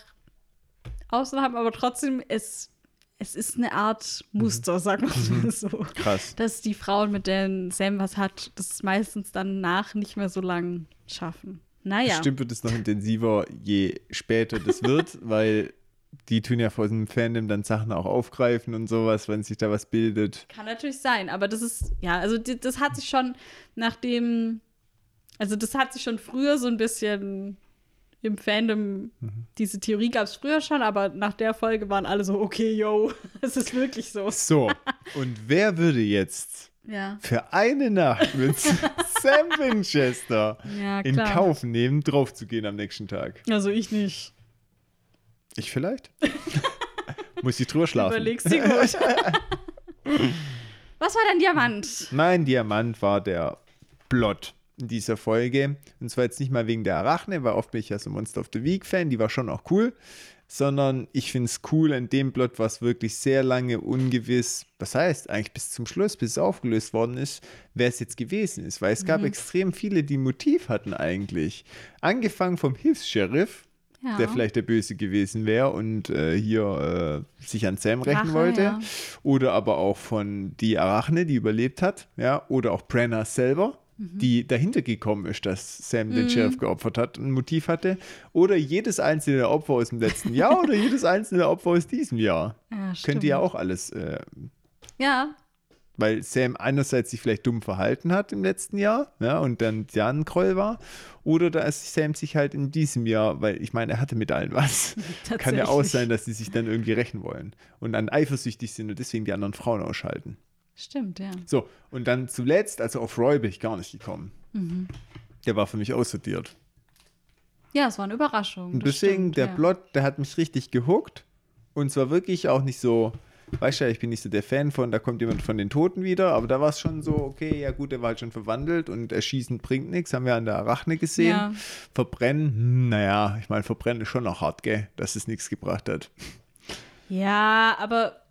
Ausnahmen, aber trotzdem, es, es ist eine Art Muster, sagen wir mal so. Krass. Dass die Frauen, mit denen Sam was hat, das meistens dann nach nicht mehr so lang schaffen. Naja. Bestimmt wird es noch intensiver, je später das wird, weil die tun ja vor dem Fandom dann Sachen auch aufgreifen und sowas, wenn sich da was bildet. Kann natürlich sein, aber das ist, ja, also das hat sich schon nachdem, also das hat sich schon früher so ein bisschen im Fandom, diese Theorie gab es früher schon, aber nach der Folge waren alle so, okay, yo, es ist wirklich so. So, und wer würde jetzt Ja. für eine Nacht mit Sam Winchester Ja, in. Kauf nehmen, drauf zu gehen am nächsten Tag. Also ich nicht. Ich vielleicht? Muss ich drüber schlafen. Überlegst dir gut. Was war dein Diamant? Mein Diamant war der Plot in dieser Folge. Und zwar jetzt nicht mal wegen der Arachne, weil oft bin ich ja so Monster of the Week-Fan, die war schon auch cool. Sondern ich finde es cool in dem Plot, was wirklich sehr lange ungewiss, was heißt eigentlich bis zum Schluss, bis es aufgelöst worden ist, wer es jetzt gewesen ist. Weil es gab extrem viele, die ein Motiv hatten eigentlich. Angefangen vom Hilfs-Sheriff, Ja. der vielleicht der Böse gewesen wäre und äh, hier äh, sich an Sam rächen Rache, wollte. ja. Oder aber auch von die Arachne, die überlebt hat. Ja, oder auch Brenna selber, Mhm. die dahinter gekommen ist, dass Sam den Sheriff geopfert hat und ein Motiv hatte. Oder jedes einzelne Opfer aus dem letzten Jahr oder jedes einzelne Opfer aus diesem Jahr. Ja. Könnte ja auch alles, äh, Ja, weil Sam einerseits sich vielleicht dumm verhalten hat im letzten Jahr, ja, und dann ja ein Groll war. Oder da ist Sam sich halt in diesem Jahr, weil ich meine, er hatte mit allen was. Kann ja auch sein, dass sie sich dann irgendwie rächen wollen und dann eifersüchtig sind und deswegen die anderen Frauen ausschalten. Stimmt, ja. So, und dann zuletzt, also auf Roy bin ich gar nicht gekommen. Mhm. Der war für mich aussortiert. Ja, es war eine Überraschung. Und deswegen, stimmt, der ja. Plot, der hat mich richtig gehuckt. Und zwar wirklich auch nicht so, weißt du ja, ich bin nicht so der Fan von, da kommt jemand von den Toten wieder, aber da war es schon so, okay, ja gut, der war halt schon verwandelt und erschießen bringt nichts, haben wir an der Arachne gesehen. Ja. Verbrennen, hm, naja, ich meine, verbrennen ist schon noch hart, gell, dass es nichts gebracht hat. Ja, aber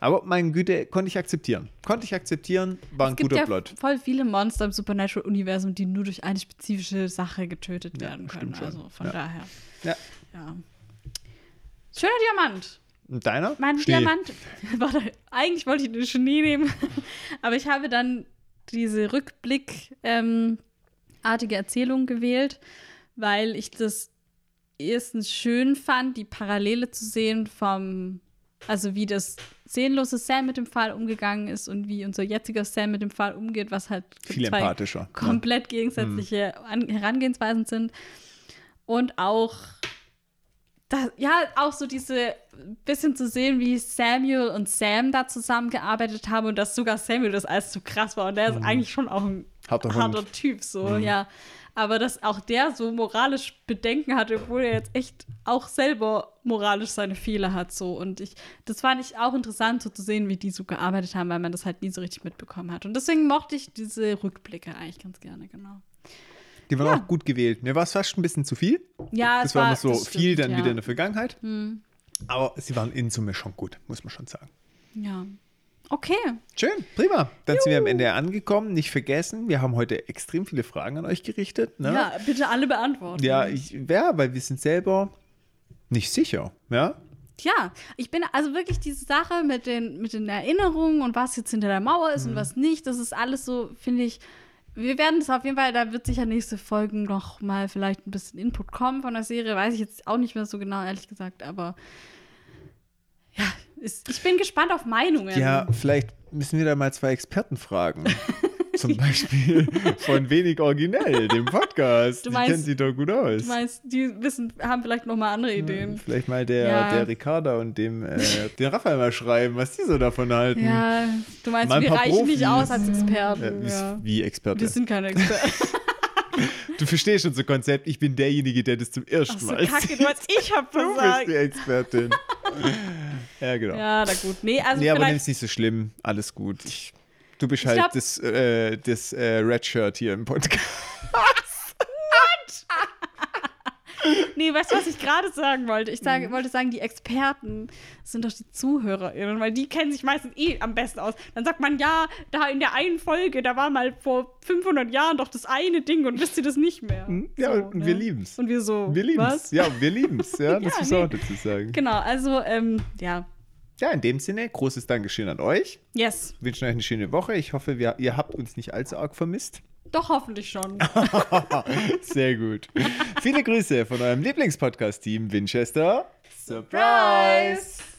Aber meine Güte, konnte ich akzeptieren. Konnte ich akzeptieren, war ein es gibt guter ja Plot. voll viele Monster im Supernatural-Universum, die nur durch eine spezifische Sache getötet werden können. schon. Also von Ja. daher. Ja. Ja. Schöner Diamant. Deiner? Mein Schnee. Diamant. Warte, eigentlich wollte ich den Schnee nehmen, aber ich habe dann diese Rückblick-artige ähm, Erzählung gewählt, weil ich das erstens schön fand, die Parallele zu sehen vom, also wie das seelenlose Sam mit dem Fall umgegangen ist und wie unser jetziger Sam mit dem Fall umgeht, was halt Viel zwei empathischer. ne? komplett gegensätzliche An Herangehensweisen sind. Und auch, das, ja, auch so diese bisschen zu sehen, wie Samuel und Sam da zusammengearbeitet haben und dass sogar Samuel das alles so krass war. Und der ist eigentlich schon auch ein Harter harter. Typ, so, ja. Aber dass auch der so moralisch Bedenken hatte, obwohl er jetzt echt auch selber moralisch seine Fehler hat, so. Und ich, das fand ich auch interessant, so zu sehen, wie die so gearbeitet haben, weil man das halt nie so richtig mitbekommen hat. Und deswegen mochte ich diese Rückblicke eigentlich ganz gerne, genau. Die waren Ja. auch gut gewählt. Mir war es fast ein bisschen zu viel. Ja, Das es war war so das viel stimmt, dann ja. wieder in der Vergangenheit. Hm, Aber sie waren in Summe schon gut, muss man schon sagen. ja. Okay. Schön, prima. Dann sind wir am Ende angekommen. Nicht vergessen, wir haben heute extrem viele Fragen an euch gerichtet. Ne? Ja, bitte alle beantworten. Ja, ich, ja, weil wir sind selber nicht sicher. Ja, Ja, ich bin also wirklich diese Sache mit den, mit den Erinnerungen und was jetzt hinter der Mauer ist und was nicht, das ist alles so, finde ich. Wir werden das auf jeden Fall, da wird sicher nächste Folgen noch mal vielleicht ein bisschen Input kommen von der Serie, weiß ich jetzt auch nicht mehr so genau, ehrlich gesagt, aber ja, ich bin gespannt auf Meinungen. ja, vielleicht müssen wir da mal zwei Experten fragen. Zum Beispiel von Wenig Originell, dem Podcast. Du die meinst- kennen sich doch gut aus. Du meinst, die wissen, haben vielleicht noch mal andere Ideen. Vielleicht mal der, Ja. der Ricarda und dem äh, den Raphael mal schreiben, was die so davon halten. Ja, du meinst, Mal wir reichen nicht Profis. aus als Experten. Äh, wie, ja. wie Experte. Wir sind keine Experten. Du verstehst schon so Konzept, ich bin derjenige, der das zum ersten Ach so, Mal kacke, du hast ich hab Du bist die Expertin. ja, genau. Ja, na gut. Nee, also nee, aber nimm vielleicht es nicht so schlimm. Alles gut. Ich, du bist Ich halt glaub- das, äh, das äh, Red Shirt hier im Podcast. Nee, weißt du, was ich gerade sagen wollte? Ich Mhm. sage, wollte sagen, die Experten sind doch die ZuhörerInnen, weil die kennen sich meistens eh am besten aus. Dann sagt man, ja, da in der einen Folge, da war mal vor 500 Jahren doch das eine Ding und wisst ihr das nicht mehr. Ja, So, und ne? wir lieben's. Und wir so, Wir lieben's. was? Ja, wir lieben's. Ja, das Ja, muss nee. auch dazu sagen. Genau, also, ähm, ja, Ja, in dem Sinne, großes Dankeschön an euch. yes. Wir wünschen euch eine schöne Woche. Ich hoffe, wir, ihr habt uns nicht allzu arg vermisst. Doch hoffentlich schon. Sehr gut. Viele Grüße von eurem Lieblingspodcast-Team Winchester. Surprise!